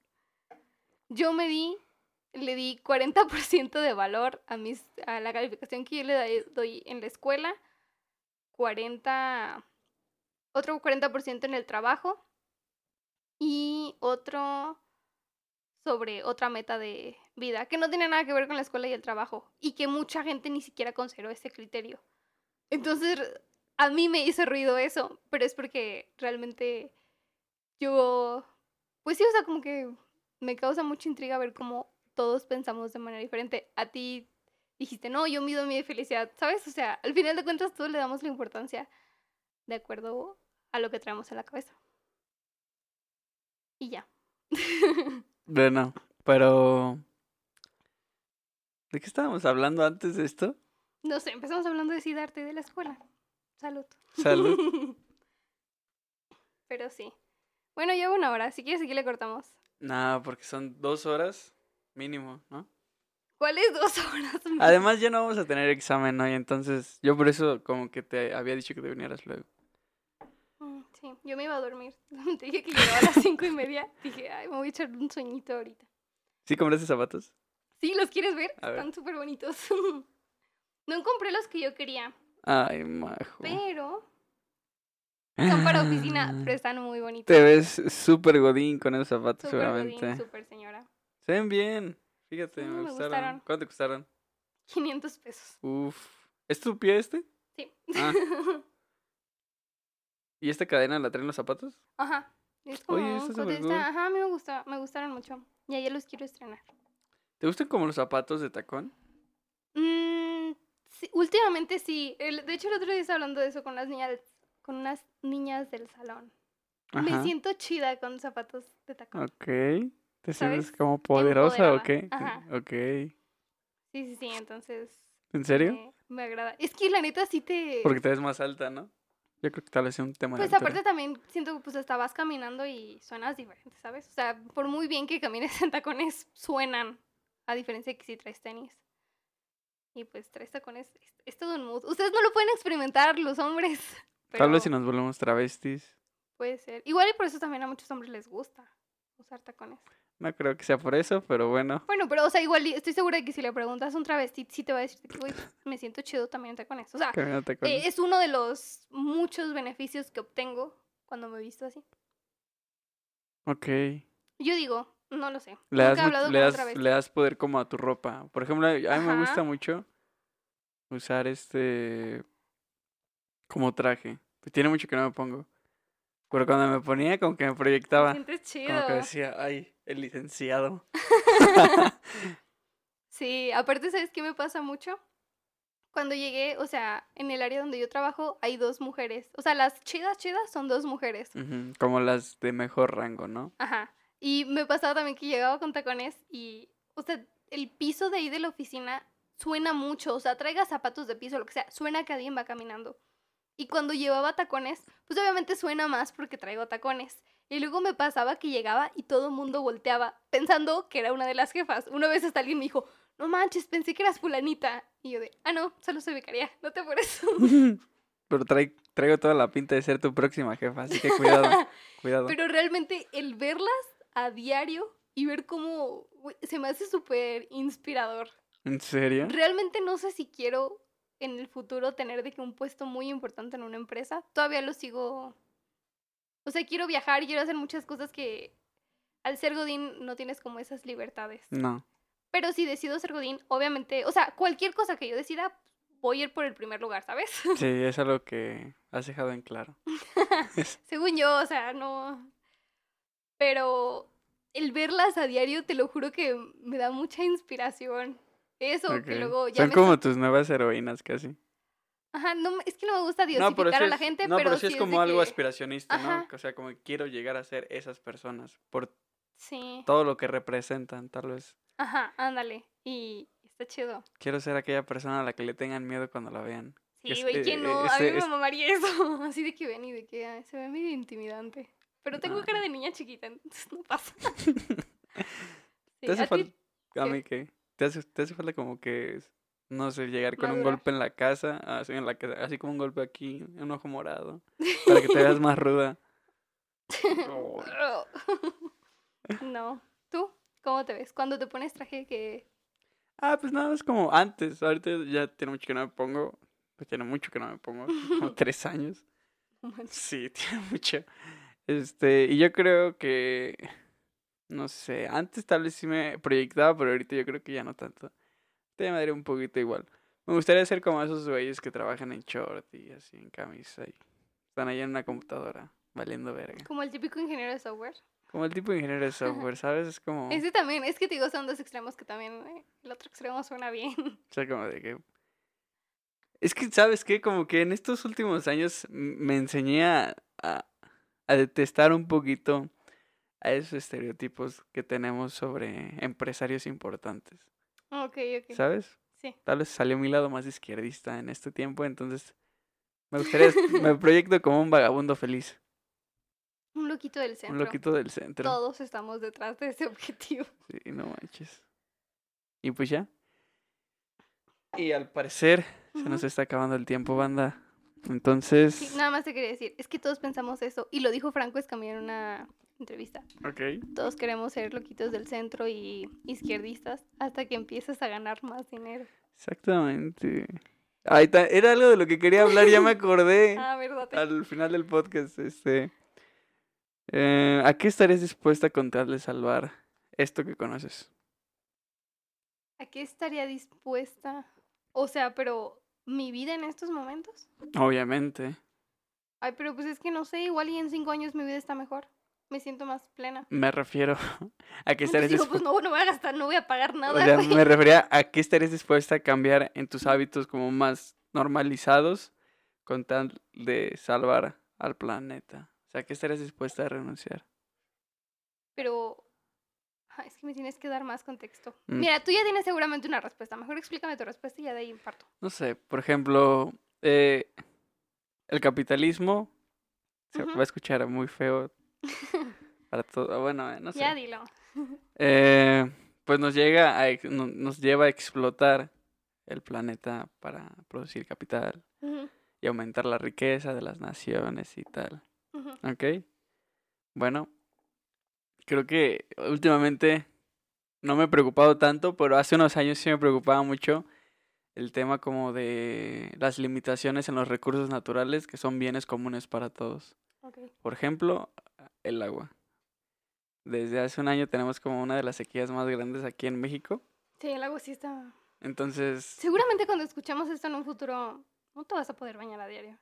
Yo me di, le di 40% de valor a, mis, a la calificación que yo le doy- doy en la escuela, 40, otro 40% en el trabajo y otro sobre otra meta de vida que no tiene nada que ver con la escuela y el trabajo y que mucha gente ni siquiera consideró ese criterio. Entonces, a mí me hizo ruido eso, pero es porque realmente yo, pues sí, o sea, como que me causa mucha intriga ver cómo todos pensamos de manera diferente. A ti dijiste, no, yo mido mi felicidad, ¿sabes? O sea, al final de cuentas todos le damos la importancia de acuerdo a lo que traemos en la cabeza. Y ya. Bueno, pero... ¿De qué estábamos hablando antes de esto? No sé, empezamos hablando de Sidarte de la escuela. Salud. Salud. Pero sí. Bueno, ya una hora. Si quieres, aquí le cortamos. No, porque son dos horas mínimo, ¿no? ¿Cuáles dos horas? Además ya no vamos a tener examen hoy, entonces yo por eso como que te había dicho que te vinieras luego. Mm, Sí, yo me iba a dormir. Te dije que llegaba a las cinco y media. Dije, ay, me voy a echar un sueñito ahorita. ¿Sí compraste zapatos? Sí, ¿los quieres ver? A. Están súper bonitos. No compré los que yo quería, Ay, majo. pero son para oficina, Ah, pero están muy bonitos. Te ves súper godín con esos zapatos, godín, seguramente. súper señora. Se ven bien. Fíjate, Sí, me, me gustaron. gustaron. ¿Cuánto te costaron? 500 pesos. Uf. ¿Es tu pie este? Sí. Ah. ¿Y esta cadena la traen los zapatos? Ajá. Es como Oye, un. Ajá, a mí me gusta, me gustaron mucho. Y ayer los quiero estrenar. ¿Te gustan como los zapatos de tacón? Mm, sí, últimamente sí. El- de hecho, el otro día estaba hablando de eso con las niñas, con unas niñas del salón. Me Ajá. siento chida con zapatos de tacón. Ok. ¿Te sientes como poderosa o qué? Ajá. Ok. Sí, sí, sí, entonces ¿En serio? me, me agrada. Es que la neta sí te... Porque te ves más alta, ¿no? Yo creo que tal vez sea un tema Pues de aparte también siento que pues hasta vas caminando y suenas diferente, ¿sabes? O sea, por muy bien que camines en tacones, suenan, a diferencia de que si traes tenis. Y pues traes tacones, es, es todo un mood. Ustedes no lo pueden experimentar, los hombres. Tal vez si nos volvemos travestis. Puede ser. Igual y por eso también a muchos hombres les gusta usar tacones. No creo que sea por eso, pero bueno. Bueno, pero o sea, igual estoy segura de que si le preguntas a un travesti, sí te va a decir que, "Uy, me siento chido también en tacones. O sea, eh, es uno de los muchos beneficios que obtengo cuando me visto así. Ok. Yo digo, no lo sé. Le das, le, con le poder como a tu ropa. Por ejemplo, a mí me gusta mucho usar este como traje. Pues tiene mucho que no me pongo. Pero cuando me ponía, como que me proyectaba. sientes chido. Como que decía, ay, el licenciado. Sí, aparte, ¿sabes qué me pasa mucho? Cuando llegué, o sea, en el área donde yo trabajo hay dos mujeres. O sea, las chidas, chidas son dos mujeres. Como las de mejor rango, ¿no? Ajá. Y me pasaba también que llegaba con tacones y, o sea, el piso de ahí de la oficina suena mucho. O sea, traiga zapatos de piso, lo que sea, suena que alguien va caminando. Y cuando llevaba tacones, pues obviamente suena más porque traigo tacones. Y luego me pasaba que llegaba y todo el mundo volteaba pensando que era una de las jefas. Una vez hasta alguien me dijo, no manches, pensé que eras fulanita. Y yo de, ah, no, solo soy becaria, no te apures. Pero trae, traigo toda la pinta de ser tu próxima jefa, así que cuidado, cuidado. Pero realmente el verlas a diario y ver cómo se me hace súper inspirador. ¿En serio? Realmente no sé si quiero en el futuro tener de que un puesto muy importante en una empresa. Todavía lo sigo. O sea, quiero viajar quiero hacer muchas cosas que al ser Godín no tienes como esas libertades. No. Pero si decido ser Godín, obviamente, o sea, cualquier cosa que yo decida, voy a ir por el primer lugar, ¿sabes? Sí, es algo que has dejado en claro. Según yo, o sea, no. Pero el verlas a diario, te lo juro que me da mucha inspiración. Eso, que luego ya Son me como tus nuevas heroínas casi. Ajá, no, es que no me gusta No, diosificar sí a la es, gente, no, pero, pero sí es como algo que- aspiracionista, Ajá. ¿no? O sea, como que quiero llegar a ser esas personas por Sí. todo lo que representan, tal vez. Ajá, ándale. Y está chido. Quiero ser aquella persona a la que le tengan miedo cuando la vean. Sí, güey, eh, ¿quién eh, no? a este- mí me es- mamaría eso. Así de que ven y de que ay, se ve medio intimidante. Pero tengo cara de niña chiquita, entonces no pasa. Sí, ¿Te hace ¿a falta, a mí qué? ¿Te hace, te hace falta como que, no sé, llegar con un golpe en la casa, así en la casa, así como un golpe aquí, un ojo morado, para que te veas más ruda? Oh, no. ¿Tú? ¿Cómo te ves? Cuando te pones traje que... Ah, pues nada, es como antes. Ahorita ya tiene mucho que no me pongo. Pues tiene mucho que no me pongo. Como tres años. Sí, tiene mucho. Este, y yo creo que. No sé, antes tal vez sí me proyectaba, pero ahorita yo creo que ya no tanto. Te daría un poquito igual. Me gustaría ser como esos güeyes que trabajan en short y así en camisa y están ahí en una computadora valiendo verga. Como el típico ingeniero de software. Como el tipo de ingeniero de software, ¿sabes? Es como. Ese también, es que te digo, son dos extremos que también eh, el otro extremo suena bien. O sea, como de que... Es que, ¿sabes qué? Como que en estos últimos años me enseñé a, a, a detestar un poquito a esos estereotipos que tenemos sobre empresarios importantes, ok, ok. ¿sabes? Sí. Tal vez salió mi lado más izquierdista en este tiempo, entonces me gustaría, me proyecto como un vagabundo feliz, Un loquito del centro. un loquito del centro. Todos estamos detrás de ese objetivo. Sí, no manches. Y pues ya. Y al parecer se nos está acabando el tiempo, banda. Entonces, Sí, nada más te quería decir, es que todos pensamos eso. Y lo dijo Franco Escamilla en una entrevista. ok. Todos queremos ser loquitos del centro y izquierdistas hasta que empiezas a ganar más dinero. Exactamente. Ay, ta- era algo de lo que quería hablar, ya me acordé. Ah, ¿verdad? al final del podcast, este. eh, ¿A qué estarías dispuesta con tal de salvar esto que conoces? ¿A qué estaría dispuesta? O sea, pero mi vida en estos momentos. Obviamente. Ay, pero pues es que no sé, igual y en cinco años mi vida está mejor. Me siento más plena. Me refiero a Pues estarías dispuesta. pues no, no voy a gastar, no voy a pagar O nada, sea, güey. me refería a qué estarías dispuesta a cambiar en tus hábitos como más normalizados con tal de salvar al planeta. O sea, ¿qué estarías dispuesta a renunciar? Pero ay, es que me tienes que dar más contexto. Mm. Mira, tú ya tienes seguramente una respuesta. Mejor explícame tu respuesta y ya de ahí parto. No sé, por ejemplo, eh, el capitalismo se va a escuchar muy feo para todo. Bueno, eh, no sé. Ya dilo. Eh, pues nos llega a, nos lleva a explotar el planeta para producir capital y aumentar la riqueza de las naciones y tal. ujú. ¿Ok? Bueno, creo que últimamente no me he preocupado tanto, pero hace unos años sí me preocupaba mucho el tema como de las limitaciones en los recursos naturales que son bienes comunes para todos. Por ejemplo, el agua. Desde hace un año tenemos como una de las sequías más grandes aquí en México. Sí, el agua sí está. Entonces, Seguramente cuando escuchamos esto en un futuro, no te vas a poder bañar a diario.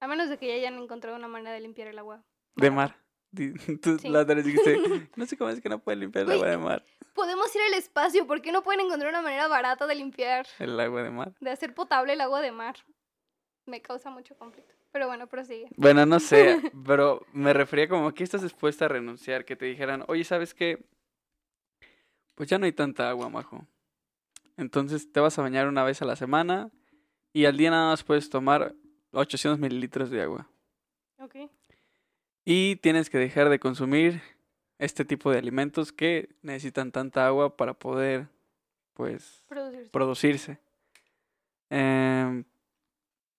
A menos de que ya hayan encontrado una manera de limpiar el agua. de mar. Tú Sí. la otra vez dijiste, no sé cómo es que no pueden limpiar el agua de mar. Podemos ir al espacio, ¿por qué no pueden encontrar una manera barata de limpiar, El agua de mar. de hacer potable el agua de mar? Me causa mucho conflicto. Pero bueno, prosigue. Bueno, no sé, pero me refería como que estás dispuesta a renunciar, que te dijeran, oye, ¿sabes qué? Pues ya no hay tanta agua, majo. Entonces te vas a bañar una vez a la semana y al día nada más puedes tomar 800 mililitros de agua. Ok. Y tienes que dejar de consumir este tipo de alimentos que necesitan tanta agua para poder, pues, Producirse. producirse. Em,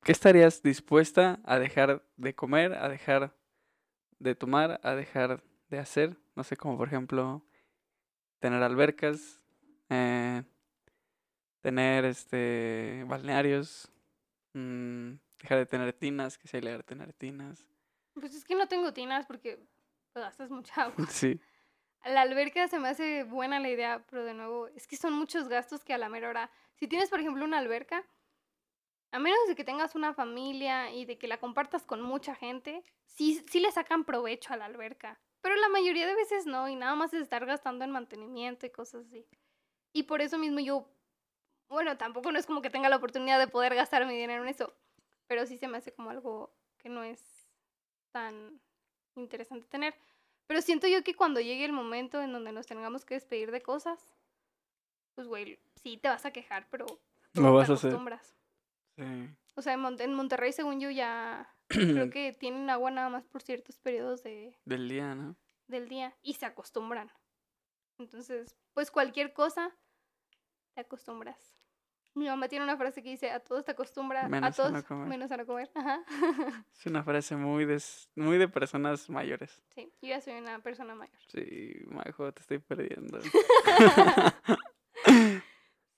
¿Qué estarías dispuesta a dejar de comer, a dejar de tomar, a dejar de hacer? No sé, como por ejemplo, tener albercas, eh, tener este balnearios, mm, dejar de tener tinas, que sea ilegal tener tinas. Pues es que no tengo tinas porque pues, gastas mucha agua. Sí, La alberca se me hace buena la idea, pero de nuevo, es que son muchos gastos que a la mera hora. Si tienes, por ejemplo, una alberca, a menos de que tengas una familia y de que la compartas con mucha gente, sí, sí le sacan provecho a la alberca. Pero la mayoría de veces no, y nada más es estar gastando en mantenimiento y cosas así. Y por eso mismo yo, bueno, tampoco no es como que tenga la oportunidad de poder gastar mi dinero en eso, pero sí se me hace como algo que no es tan interesante tener. Pero siento yo que cuando llegue el momento en donde nos tengamos que despedir de cosas, pues, güey, sí te vas a quejar, pero Lo vas a hacer. Sí. O sea, en, Mon- en Monterrey, según yo, ya creo que tienen agua nada más por ciertos periodos de, Del día, ¿no? del día y se acostumbran. Entonces, pues cualquier cosa, te acostumbras. Mi mamá tiene una frase que dice, a todos te acostumbras, a Menos a no todos comer. menos a no comer. Ajá. Es una frase muy de, muy de personas mayores. sí, yo ya soy una persona mayor. Sí, Majo, te estoy perdiendo.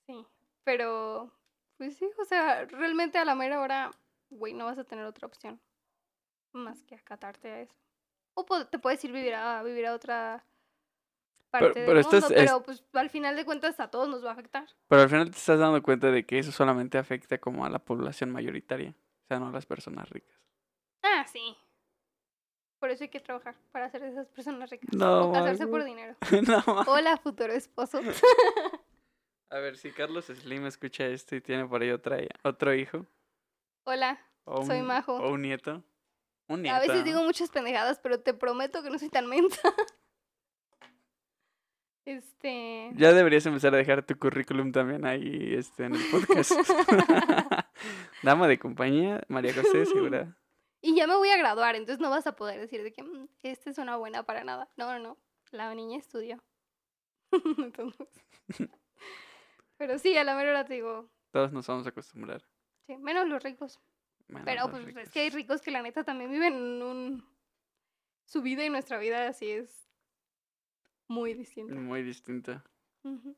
Sí, pero pues sí, o sea, realmente a la mera hora, güey, no vas a tener otra opción más que acatarte a eso. O te puedes ir vivir a vivir a otra parte pero del mundo, es- pero pues al final de cuentas a todos nos va a afectar. Pero al final te estás dando cuenta de que eso solamente afecta como a la población mayoritaria, o sea, no a las personas ricas. Ah, sí. Por eso hay que trabajar para hacer de esas personas ricas. No, o casarse por dinero. no, ma- Hola, futuro esposo. A ver, si Carlos Slim escucha esto y tiene por ahí otra, otro hijo. Hola. O Soy Majo. O un nieto. Un nieto. A veces digo muchas pendejadas, pero te prometo que no soy tan mensa. Este. Ya deberías empezar a dejar tu currículum también ahí este, en el podcast. Dama de compañía, María José Segura. Y ya me voy a graduar, entonces no vas a poder decir de que "Mm, esta es una buena para nada. No, no, no. La niña estudió. Entonces. Pero sí, a la mera hora te digo, Todos nos vamos a acostumbrar. sí, menos los ricos. Menos Pero los pues es que hay ricos que la neta también viven en un... Su vida y nuestra vida así es muy distinta. Muy distinto. Ujú.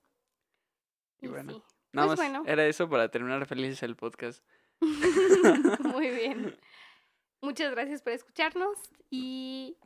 Y Y bueno. sí. Nada Pues más bueno. era eso para terminar felices el podcast. Muy bien. Muchas gracias por escucharnos y